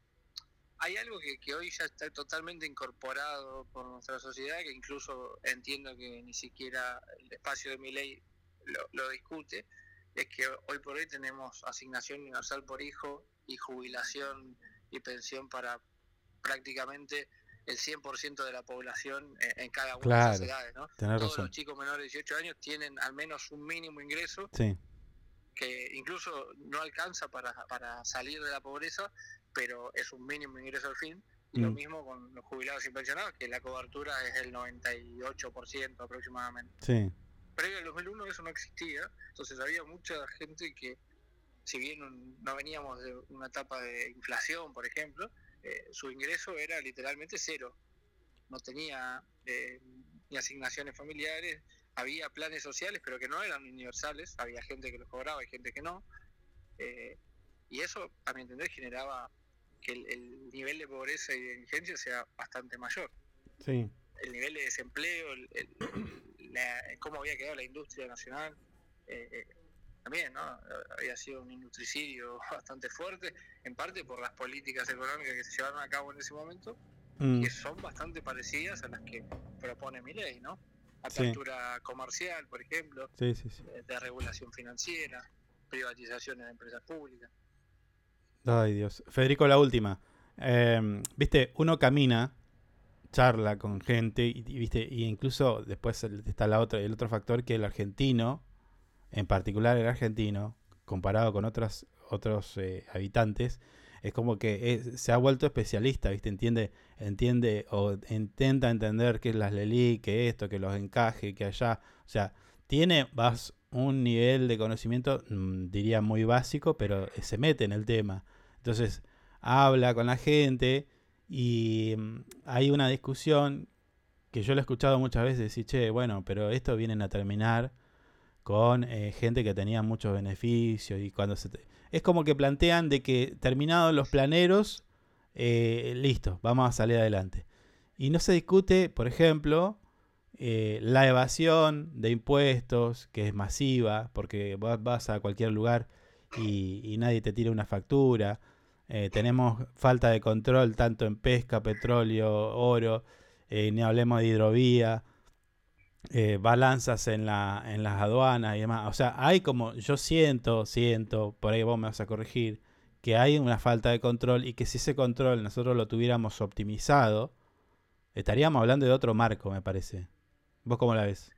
hay algo que, que hoy ya está totalmente incorporado por nuestra sociedad, que incluso entiendo que ni siquiera el espacio de mi ley lo, lo discute, es que hoy por hoy tenemos asignación universal por hijo y jubilación y pensión para prácticamente el 100% de la población en, cada una de esas edades, ¿no? Todos razón. los chicos menores de 18 años tienen al menos un mínimo ingreso Sí, que incluso no alcanza para, para salir de la pobreza, pero es un mínimo ingreso al fin. Y lo Mm. mismo con los jubilados y pensionados, que la cobertura es el 98% aproximadamente. sí, Previo al 2001 eso no existía, entonces había mucha gente que, si bien un- no veníamos de una etapa de inflación, por ejemplo, eh, su ingreso era literalmente cero. No tenía eh, ni asignaciones familiares, había planes sociales, pero que no eran universales, había gente que los cobraba y gente que no. eh, y eso, a mi entender, generaba que el, el nivel de pobreza y de indigencia sea bastante mayor sí. el nivel de desempleo, el, el- la- cómo había quedado la industria nacional, eh, eh, también, ¿no? Había sido un industricidio bastante fuerte, en parte por las políticas económicas que se llevaron a cabo en ese momento, Mm, que son bastante parecidas a las que propone mi ley, ¿no? Sí. Apertura comercial, por ejemplo, sí, sí, sí. eh, de regulación financiera, privatizaciones de empresas públicas. Ay, Dios. Federico, la última. Em, Viste, uno camina, charla con gente, y, viste, y incluso después está la otra, el otro factor que el argentino, en particular el argentino, comparado con otros, otros eh, habitantes, es como que se ha vuelto especialista, ¿viste? Entiende, entiende o intenta entender qué es las Lelí, que esto, que los encaje, que allá. O sea, tiene vas un nivel de conocimiento, mm, diría muy básico, pero se mete en el tema. Entonces, habla con la gente y mm, hay una discusión que yo lo he escuchado muchas veces decir, che, bueno, pero esto vienen a terminar con eh, gente que tenía muchos beneficios y cuando se... te- Es como que plantean de que terminados los planeros, eh, listo, vamos a salir adelante. Y no se discute, por ejemplo, eh, la evasión de impuestos, que es masiva, porque vos vas a cualquier lugar y nadie te tira una factura. Eh, tenemos falta de control tanto en pesca, petróleo, oro, eh, ni hablemos de hidrovía. eh, balanzas en, la, en las aduanas y demás. O sea, hay como, yo siento, siento, por ahí vos me vas a corregir, que hay una falta de control y que si ese control nosotros lo tuviéramos optimizado, estaríamos hablando de otro marco, me parece. ¿Vos cómo la ves?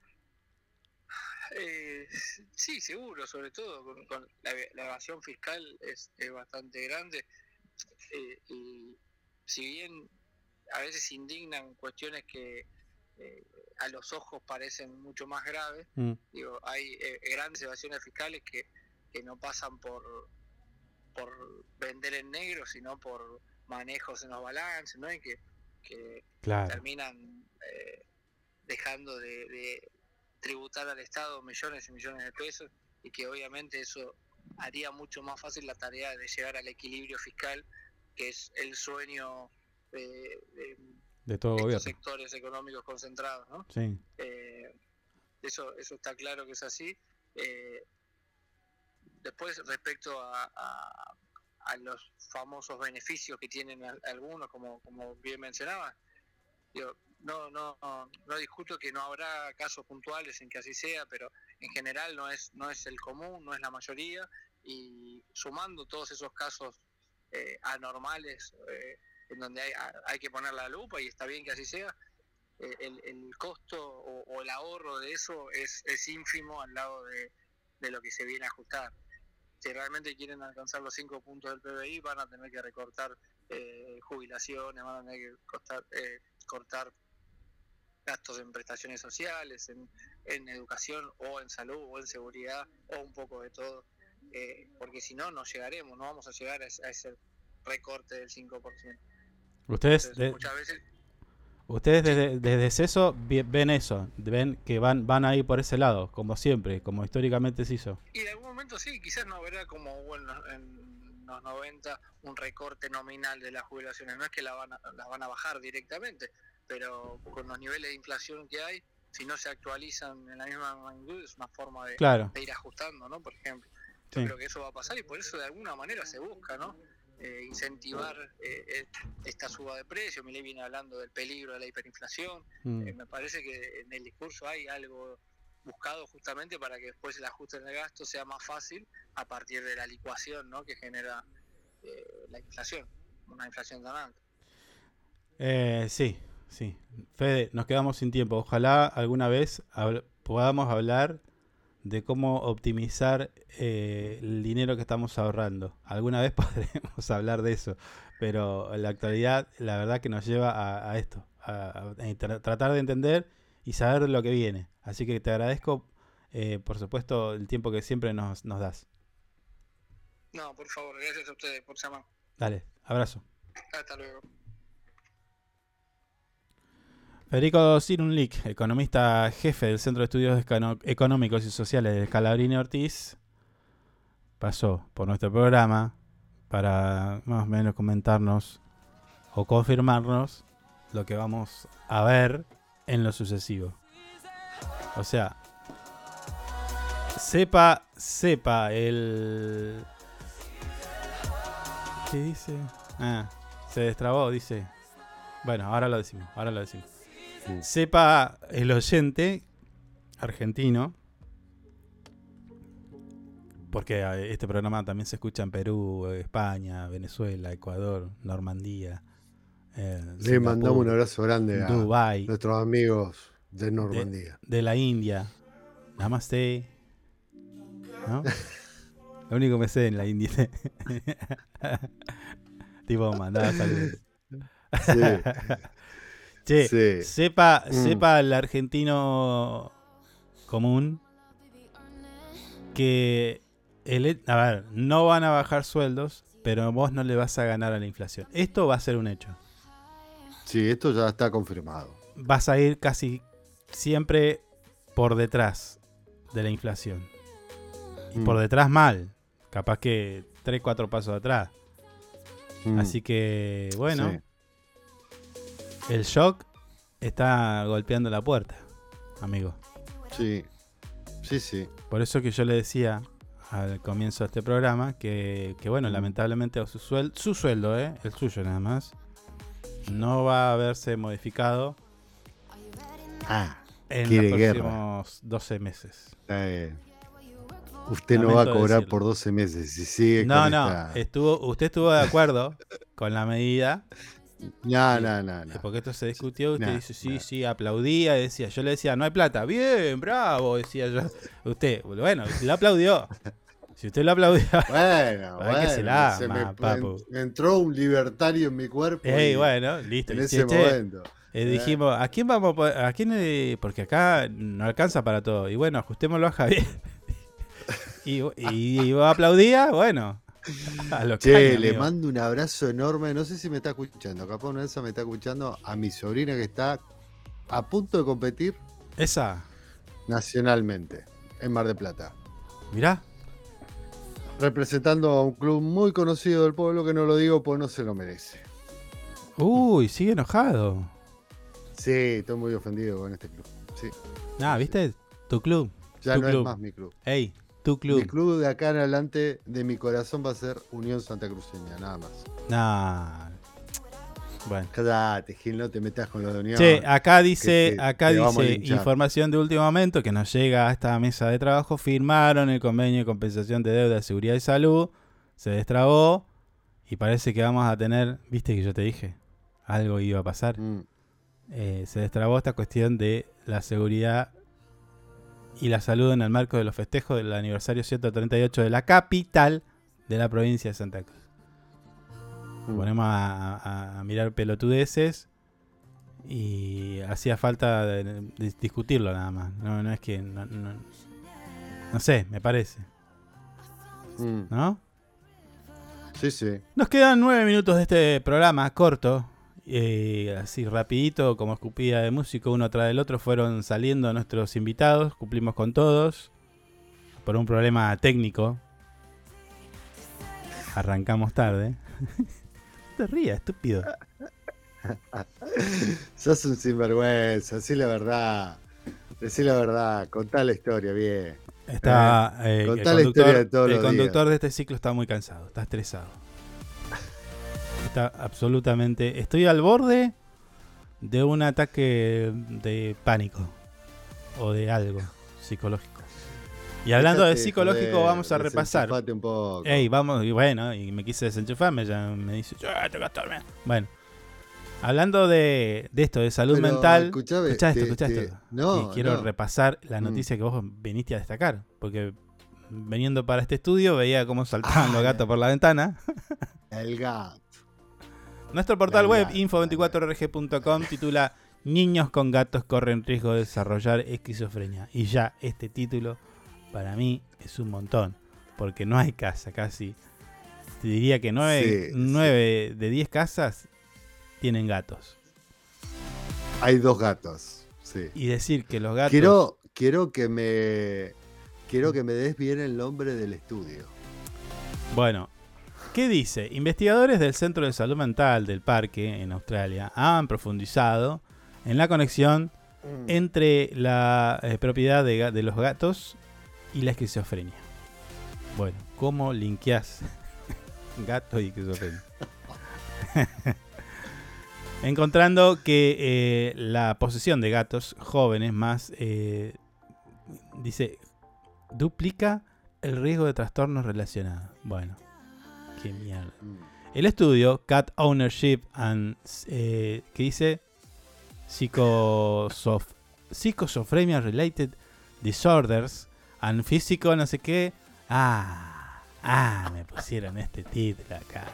Sí, seguro, sobre todo con, con la, la evasión fiscal es, es bastante grande. Eh, y si bien a veces indignan cuestiones que eh, a los ojos parecen mucho más graves, Mm, digo, hay eh, grandes evasiones fiscales que, que no pasan por por vender en negro, sino por manejos en los balances, ¿no? Y que, que claro. terminan eh, dejando de, de tributar al Estado millones y millones de pesos y que obviamente eso haría mucho más fácil la tarea de llegar al equilibrio fiscal, que es el sueño de, de De todo gobierno. sectores económicos concentrados, ¿no? Sí. Eh, eso, eso está claro que es así. Eh, después, respecto a, a- a los famosos beneficios que tienen al- algunos, como, como bien mencionaba, digo, no, no, no, discuto que no habrá casos puntuales en que así sea, pero en general no es, no es el común, no es la mayoría, y sumando todos esos casos eh, anormales eh, en donde hay, hay que poner la lupa y está bien que así sea, eh, el, el costo o, o el ahorro de eso es, es ínfimo al lado de, de lo que se viene a ajustar. Si realmente quieren alcanzar los cinco puntos del PBI, van a tener que recortar eh, jubilaciones, van a tener que costar, cortar gastos en prestaciones sociales, en, en educación o en salud o en seguridad o un poco de todo, eh, porque si no, no llegaremos, no vamos a llegar a ese, a ese recorte del 5%. Ustedes, Entonces, de- muchas veces ustedes desde, desde CESO vi- ven eso, ven que van, van a ir por ese lado, como siempre, como históricamente se hizo. Y en algún momento sí, quizás no habrá como los, en los 90 un recorte nominal de las jubilaciones. No es que la van a, las van a bajar directamente, pero con los niveles de inflación que hay, si no se actualizan en la misma magnitud, es una forma de, Claro. de ir ajustando, ¿no? Por ejemplo. Yo Sí. creo que eso va a pasar y por eso de alguna manera se busca, ¿no? Eh, incentivar eh, eh, esta suba de precios. Milei viene hablando del peligro de la hiperinflación. Mm. Eh, me parece que en el discurso hay algo buscado justamente para que después el ajuste en el gasto sea más fácil a partir de la licuación ¿no? que genera eh, la inflación, una inflación tan alta. Eh, sí, sí. Fede, nos quedamos sin tiempo. Ojalá alguna vez podamos hablar de cómo optimizar eh, el dinero que estamos ahorrando. Alguna vez podremos hablar de eso, pero en la actualidad la verdad que nos lleva a, a esto, a, a tra- tratar de entender y saber lo que viene. Así que te agradezco, eh, por supuesto, el tiempo que siempre nos, nos das. No, por favor, gracias a ustedes por llamar. Dale, abrazo. Hasta luego. Federico Cirunlik, economista jefe del Centro de Estudios Económicos y Sociales de Scalabrini Ortiz, pasó por nuestro programa para más o menos comentarnos o confirmarnos lo que vamos a ver en lo sucesivo. O sea, sepa, sepa el... ¿Qué dice? Ah, se destrabó, dice. Bueno, ahora lo decimos, ahora lo decimos. Sepa el oyente argentino, porque este programa también se escucha en Perú, España, Venezuela, Ecuador, Normandía. eh, Le Singapur, mandamos un abrazo grande a Dubái, nuestros amigos de Normandía. de la India. Namaste. ¿No? Lo único que me sé en la India. tipo, mandaba saludos. Sí, Che, sí. sepa, Mm. sepa el argentino común que el, he- a ver, no van a bajar sueldos, pero vos no le vas a ganar a la inflación. Esto va a ser un hecho. Sí, esto ya está confirmado. Vas a ir casi siempre por detrás de la inflación. Y por Mm. detrás mal. Capaz que 3, 4 pasos atrás. Mm, Así que, bueno, sí. El shock está golpeando la puerta, amigo. Sí, sí, sí. Por eso que yo le decía al comienzo de este programa que, que bueno, Mm. lamentablemente su, suel- su sueldo, ¿eh? el suyo nada más, no va a verse modificado Ah, en los guerra. próximos 12 meses. Usted no va a cobrar decirlo. por 12 meses si sigue No, con no, esta- estuvo, usted estuvo de acuerdo con la medida, No, no, no, no. porque esto se discutió, usted No, dice, sí, no. sí, aplaudía, decía, yo le decía, no hay plata, bien, bravo, decía yo. Usted, bueno, lo aplaudió. Si usted lo aplaudió, Bueno, Hay que se la bueno, se ama, me, papu. entró un libertario en mi cuerpo. Ey, y bueno, listo. en ese che, momento. eh, dijimos, ¿a quién vamos a a quién eh, porque acá no alcanza para todo. Y bueno, ajustémoslo a Javier. y, y, y vos aplaudía, bueno. Che, le amigo. mando un abrazo enorme. No sé si me está escuchando. Capaz una de me está escuchando a mi sobrina que está a punto de competir Esa, nacionalmente en Mar del Plata. mirá. Representando a un club muy conocido del pueblo que no lo digo pues no se lo merece. Uy, sigue enojado. Sí, estoy muy ofendido con este club. Sí, Ah, ¿viste? Tu club. ya Tu no club. es más mi club. Ey, tu Mi club. club de acá en adelante de mi corazón va a ser Unión Santa Cruceña, nada más. Nah. Bueno. Cállate, Gil, no te metas con los de Unión. Che, acá dice, te- acá te dice información de último momento que nos llega a esta mesa de trabajo. Firmaron el convenio de compensación de deuda de seguridad y salud. Se destrabó. Y parece que vamos a tener. ¿Viste que yo te dije? Algo iba a pasar. Mm, Eh, se destrabó esta cuestión de la seguridad y la salud en el marco de los festejos del aniversario 138 de la capital de la provincia de Santa Cruz. mm. ponemos a, a- a mirar pelotudeces y hacía falta de- de discutirlo nada más. No, no es que. No, no- no sé, me parece. Mm, ¿No? Sí, sí. Nos quedan nueve minutos de este programa corto. Eh, así rapidito, como escupida de músico, uno tras del otro, fueron saliendo nuestros invitados, cumplimos con todos, por un problema técnico. Arrancamos tarde. Te rías, estúpido. Sos un sinvergüenza, decí la verdad. Decí la verdad, contá la historia bien. Está, eh, el historia de conductor, el conductor de este ciclo está muy cansado, está estresado. Está absolutamente. Estoy al borde de un ataque de pánico o de algo psicológico. Y hablando de psicológico, joder, vamos a repasar. desenchufate un poco. Ey, vamos, y bueno, y me quise desenchufarme, ya me dice, "Yo, tengo que estarme". Bueno, hablando de, de esto, de salud Pero, mental, escuchá esto, escuchá te- esto. no, y quiero no. repasar la Mm. noticia que vos viniste a destacar, porque viniendo para este estudio veía cómo saltaban Ah, los gatos por la ventana. El gato. Nuestro portal web gata, info24rg.com titula Niños con gatos corren riesgo de desarrollar esquizofrenia. Y ya este título para mí es un montón, porque no hay casa casi. Te diría que 9, Sí, sí. de 10 casas tienen gatos. Hay dos gatos. Sí. Y decir que los gatos... Quiero, quiero que me. Quiero que me des bien el nombre del estudio. Bueno, ¿qué dice? Investigadores del Centro de Salud Mental del Parque en Australia han profundizado en la conexión entre la eh, propiedad de los gatos y la esquizofrenia. Bueno, ¿cómo linkeás gato y esquizofrenia? Encontrando que eh, la posesión de gatos jóvenes más, eh, dice, duplica el riesgo de trastornos relacionados. Bueno, qué mierda. El estudio Cat Ownership and eh, que dice psicosof Related Disorders and Physical no sé qué. Ah, ah, me pusieron este título acá.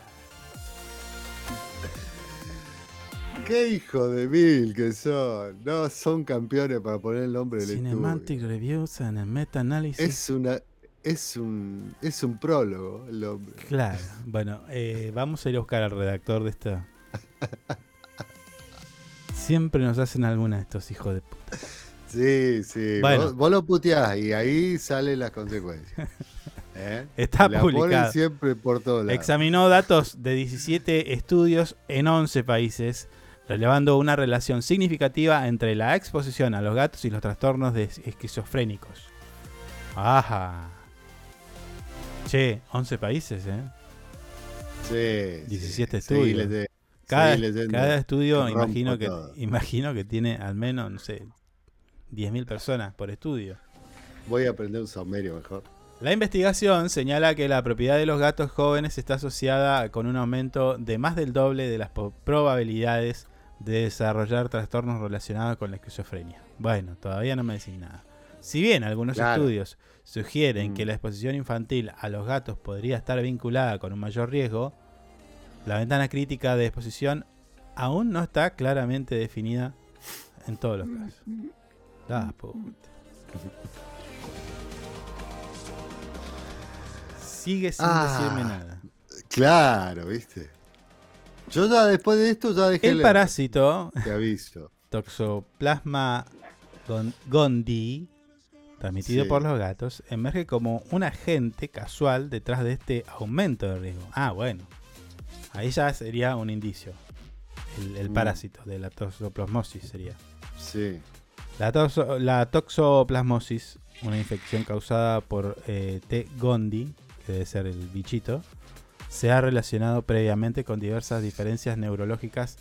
¡Qué hijo de mil que son! No, son campeones para poner el nombre del Cinematic estudio. Reviews and a Meta-Analysis. Es una. Es un. Es un prólogo el hombre. Claro, bueno, eh, vamos a ir a buscar al redactor de esta. Siempre nos hacen alguna de estos hijos de puta. Sí, sí. Bueno. Vos, vos lo puteás y ahí salen las consecuencias. ¿Eh? Está La publicado. siempre por todos lados. Examinó datos de 17 estudios en 11 países, relevando una relación significativa entre la exposición a los gatos y los trastornos de esquizofrénicos. Ajá. Che, 11 países, ¿eh? Sí, 17 sí. Seguí estudios. Cada, cada estudio que imagino que, todo. imagino que tiene al menos, no sé, 10.000 personas por estudio. Voy a aprender un saumerio mejor. La investigación señala que la propiedad de los gatos jóvenes está asociada con un aumento de más del doble de las probabilidades de desarrollar trastornos relacionados con la esquizofrenia. Bueno, todavía no me decís nada. Si bien algunos Claro. estudios sugieren Mm. que la exposición infantil a los gatos podría estar vinculada con un mayor riesgo, la ventana crítica de exposición aún no está claramente definida en todos los casos. La puta. Sigue sin Ah. decirme nada. Claro, ¿viste? Yo ya después de esto ya dejé El leer, parásito Te aviso. Toxoplasma gon- gondii, transmitido Sí. por los gatos, emerge como un agente casual detrás de este aumento de riesgo. Ah, bueno. Ahí ya sería un indicio. El, el Mm. parásito de la toxoplasmosis sería. Sí. La, toxo- la toxoplasmosis, una infección causada por eh, T. gondi, que debe ser el bichito, se ha relacionado previamente con diversas diferencias neurológicas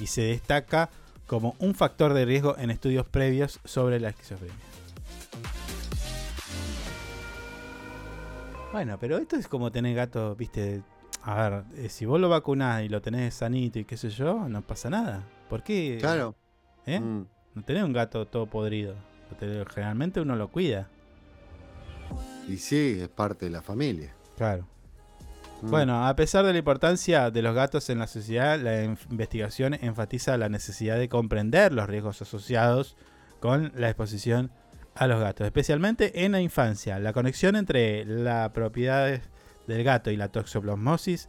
y se destaca como un factor de riesgo en estudios previos sobre la esquizofrenia. Bueno, pero esto es como tener gato, viste. A ver, eh, si vos lo vacunás y lo tenés sanito y qué sé yo, no pasa nada. ¿Por qué? Claro. ¿Eh? Mm. No tenés un gato todo podrido. Generalmente uno lo cuida. Y sí, es parte de la familia. Claro. Mm. Bueno, a pesar de la importancia de los gatos en la sociedad, la investigación enfatiza la necesidad de comprender los riesgos asociados con la exposición a los gatos, especialmente en la infancia. La conexión entre las propiedades del gato y la toxoplasmosis,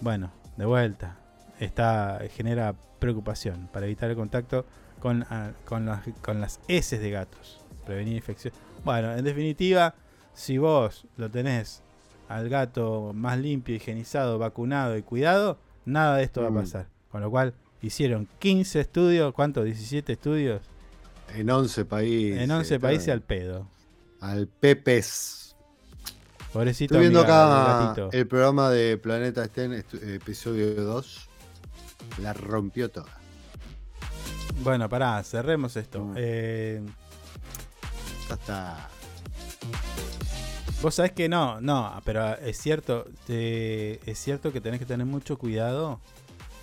bueno, de vuelta, está, genera preocupación para evitar el contacto con, ah, con, las, con las heces de gatos, prevenir infección. Bueno, en definitiva, si vos lo tenés al gato más limpio, higienizado, vacunado y cuidado, nada de esto va Mm. a pasar. Con lo cual, hicieron 15 estudios, ¿cuánto? 17 estudios En 11 países. en 11 está países al pedo. Al Pepes. Pobrecito Estoy viendo amiga, acá el programa de Planeta Sten, episodio 2. La rompió toda. Bueno, pará, cerremos esto. Mm. Eh, Ya está. Vos sabés que no, no, pero es cierto, te- es cierto que tenés que tener mucho cuidado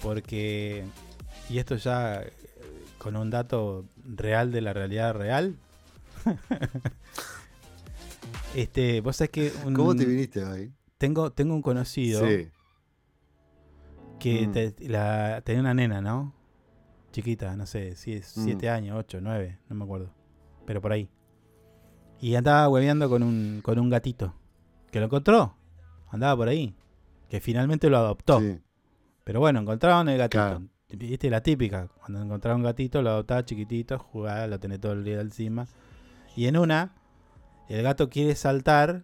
porque, y esto ya con un dato real de la realidad real, este, vos sabés que un- ¿Cómo te viniste ahí? tengo, tengo un conocido Sí. que Mm. te- la, tenía una nena, ¿no? Chiquita, no sé, si es Mm. 7 años, 8, 9, no me acuerdo, pero por ahí. Y andaba hueveando con un, con un gatito. Que lo encontró. Andaba por ahí. Que finalmente lo adoptó. Sí. Pero bueno, encontraron el gatito. Claro. Viste la típica. Cuando encontraba un gatito, lo adoptaba chiquitito, jugaba, lo tenés todo el día encima. Y en una, el gato quiere saltar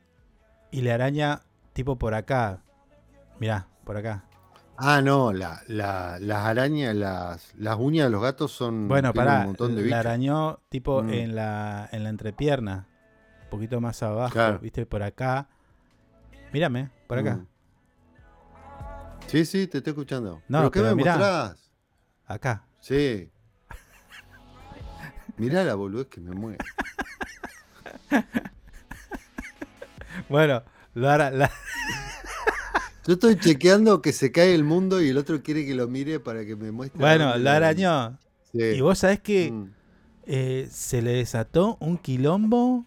y le araña tipo por acá. Mirá, por acá. Ah, no, la, la- las arañas, las, las uñas de los gatos son. Bueno, pará, un montón de la arañó tipo Mm. en la en la entrepierna, un poquito más abajo, Claro. viste, por acá. Mírame, por acá, Mm. Sí, sí, te estoy escuchando. No, ¿Pero qué pero me mirá. mostrás? Acá. Sí. Mirá la boludez que me mueve. Bueno, lo ara- la- Yo estoy chequeando que se cae el mundo y el otro quiere que lo mire para que me muestre. bueno, lo arañó. Sí. Y vos sabés que Mm. eh, se le desató un quilombo.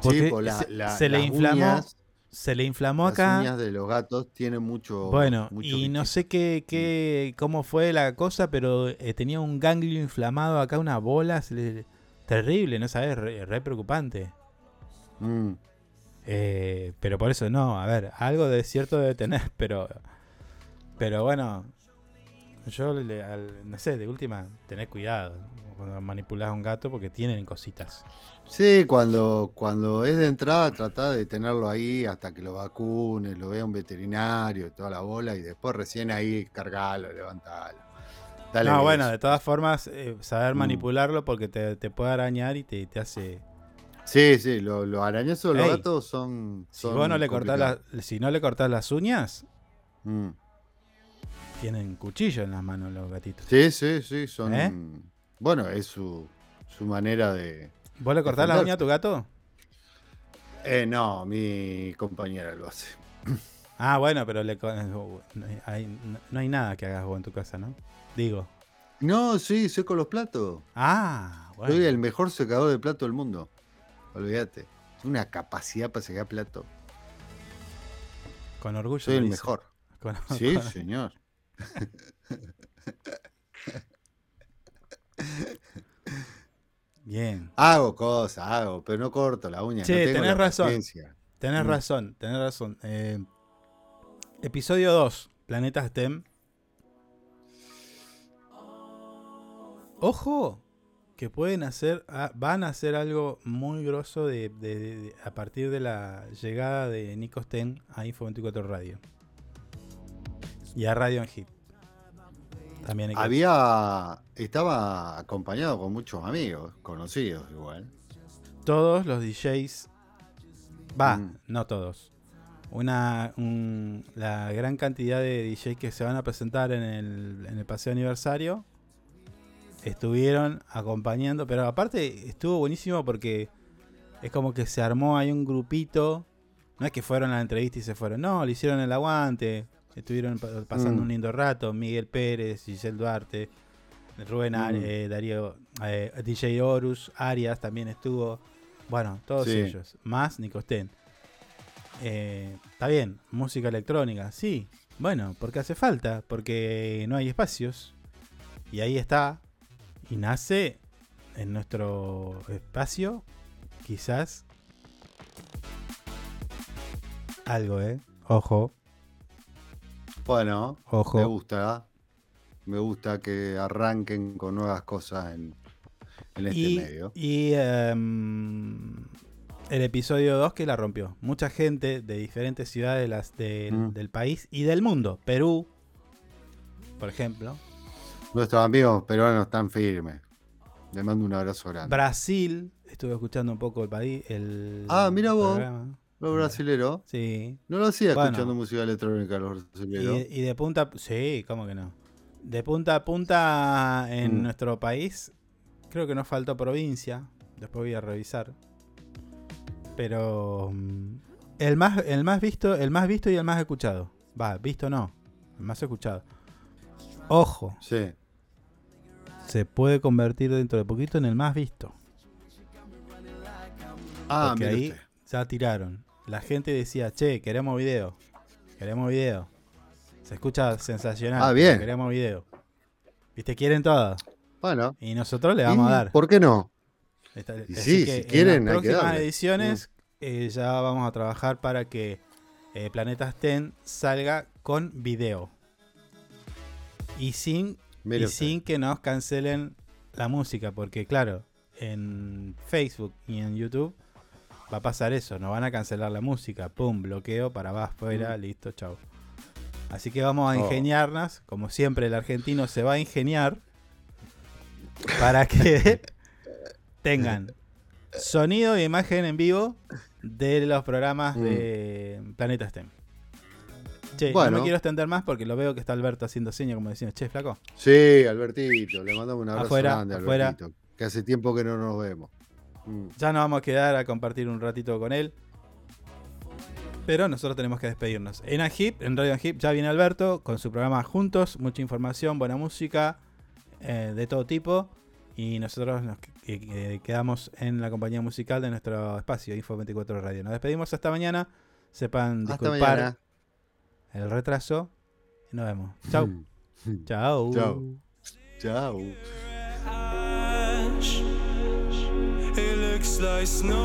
Sí, Porque po, la- se, la- se le inflamó, uñas- se le inflamó Las acá. uñas de los gatos tienen mucho. Bueno, mucho y no sé qué, qué, cómo fue la cosa, pero eh, tenía un ganglio inflamado acá, una bola, le- terrible, ¿no sabes? Re, re preocupante. Mm. Eh, pero por eso no, a ver, algo de cierto debe tener, pero pero bueno, yo le- al- no sé, de última, tener cuidado cuando a un gato porque tienen cositas. Sí, cuando, cuando es de entrada, trata de tenerlo ahí hasta que lo vacune, lo vea un veterinario, toda la bola, y después recién ahí cargalo, levantalo. Dale no, bueno, de todas formas, eh, saber Mm. manipularlo porque te, te puede arañar y te, te hace... Sí, sí, lo- los arañazos de los gatos son. Si vos no le cortás, complicados. la- si no le cortás las uñas, Mm. tienen cuchillo en las manos los gatitos. Sí, sí, sí, son. ¿Eh? Bueno, es su, su manera de. ¿Vos le cortás la uña a tu gato? Eh, no, mi compañera lo hace. Ah, bueno, pero le, no hay, no- no hay nada que hagas vos en tu casa, ¿no? Digo. No, sí, seco los platos. Ah, bueno. Soy el mejor secador de plato del mundo. Olvídate. Una capacidad para secar plato. Con orgullo. Soy el dice. mejor. Con- Sí, con- señor. Bien. Hago cosas, hago, pero no corto la uña. No tengo tenés la razón. Tenés Mm. razón, tenés razón. Eh, episodio 2, Planeta STEM. Ojo, que pueden hacer, ah, van a hacer algo muy grosso de, de- de- de- a partir de la llegada de Nico Sten a Info 24 Radio. Y a Radio en Hit. También hay que Había. Estaba acompañado con muchos amigos, conocidos igual. todos los DJs, va, Mm. no todos, una un- la gran cantidad de DJs que se van a presentar en el, en el paseo aniversario estuvieron acompañando, pero aparte estuvo buenísimo porque es como que se armó ahí un grupito, no es que fueron a la entrevista y se fueron, no, le hicieron el aguante, estuvieron pa- pasando Mm. un lindo rato, Miguel Pérez, Giselle Duarte, Rubén Mm. eh, Darío, eh, DJ Horus, Arias también estuvo. Bueno, todos Sí. ellos. Más Nicosten. Eh, está bien, música electrónica, sí. Bueno, porque hace falta, porque no hay espacios. Y ahí está. Y nace en nuestro espacio, quizás. Algo, ¿eh? Ojo, Bueno, me gusta. Me gusta que arranquen con nuevas cosas en, en este y, medio. y, em, el episodio 2 que la rompió. Mucha gente de diferentes ciudades de las- del- Mm. del país y del mundo. Perú, por ejemplo. Nuestros amigos peruanos están firmes. Le mando un abrazo grande. Brasil, estuve escuchando un poco el país. El Ah, mira vos. programa. Los brasileros. Sí. No lo hacía Bueno. escuchando música electrónica los Y, brasileros. y de punta. Sí, ¿cómo que no? De punta a punta en Mm. nuestro país, creo que nos faltó provincia. Después voy a revisar. Pero. mm, El más, el más visto, el más visto y el más escuchado. Va, visto no. El más escuchado. Ojo, Sí. se puede convertir dentro de poquito en el más visto. Ah, porque mire ahí usted. ya tiraron. La gente decía, che, queremos video. Queremos video. Se escucha sensacional. Ah, bien. Queremos video. Viste, quieren todo. Bueno. Y nosotros le vamos a dar. ¿Por qué no? Esta- y así sí, que si quieren, en las próximas darle. Mm. ediciones eh, ya vamos a trabajar para que eh, Planeta Ten salga con video. Y sin y sin que nos cancelen la música, porque claro, en Facebook y en YouTube va a pasar eso, nos van a cancelar la música, pum, bloqueo para va afuera, listo, chau. Así que vamos a Mm. Oh. ingeniarnos, como siempre el argentino se va a ingeniar para que tengan sonido e imagen en vivo de los programas de Planeta STEM. Che, no Bueno. me quiero extender más porque lo veo que está Alberto haciendo señas como diciendo, che, flaco. Sí, Albertito. Le mandamos un abrazo Afuera, grande, afuera. Albertito. Que hace tiempo que no nos vemos. Mm. Ya nos vamos a quedar a compartir un ratito con él. Pero nosotros tenemos que despedirnos. En Agip, en Radio Agip, ya viene Alberto con su programa Juntos. Mucha información, buena música, eh, de todo tipo. Y nosotros nos que- que- quedamos en la compañía musical de nuestro espacio, Info 24 Radio. Nos despedimos hasta mañana. Sepan disculpar el retraso. Y nos vemos. Chau. Chau. Chau. Like snow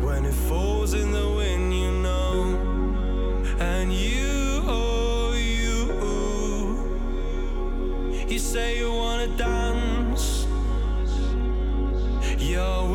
when it falls in the wind, you know. And you, oh, you, you say you wanna dance. You're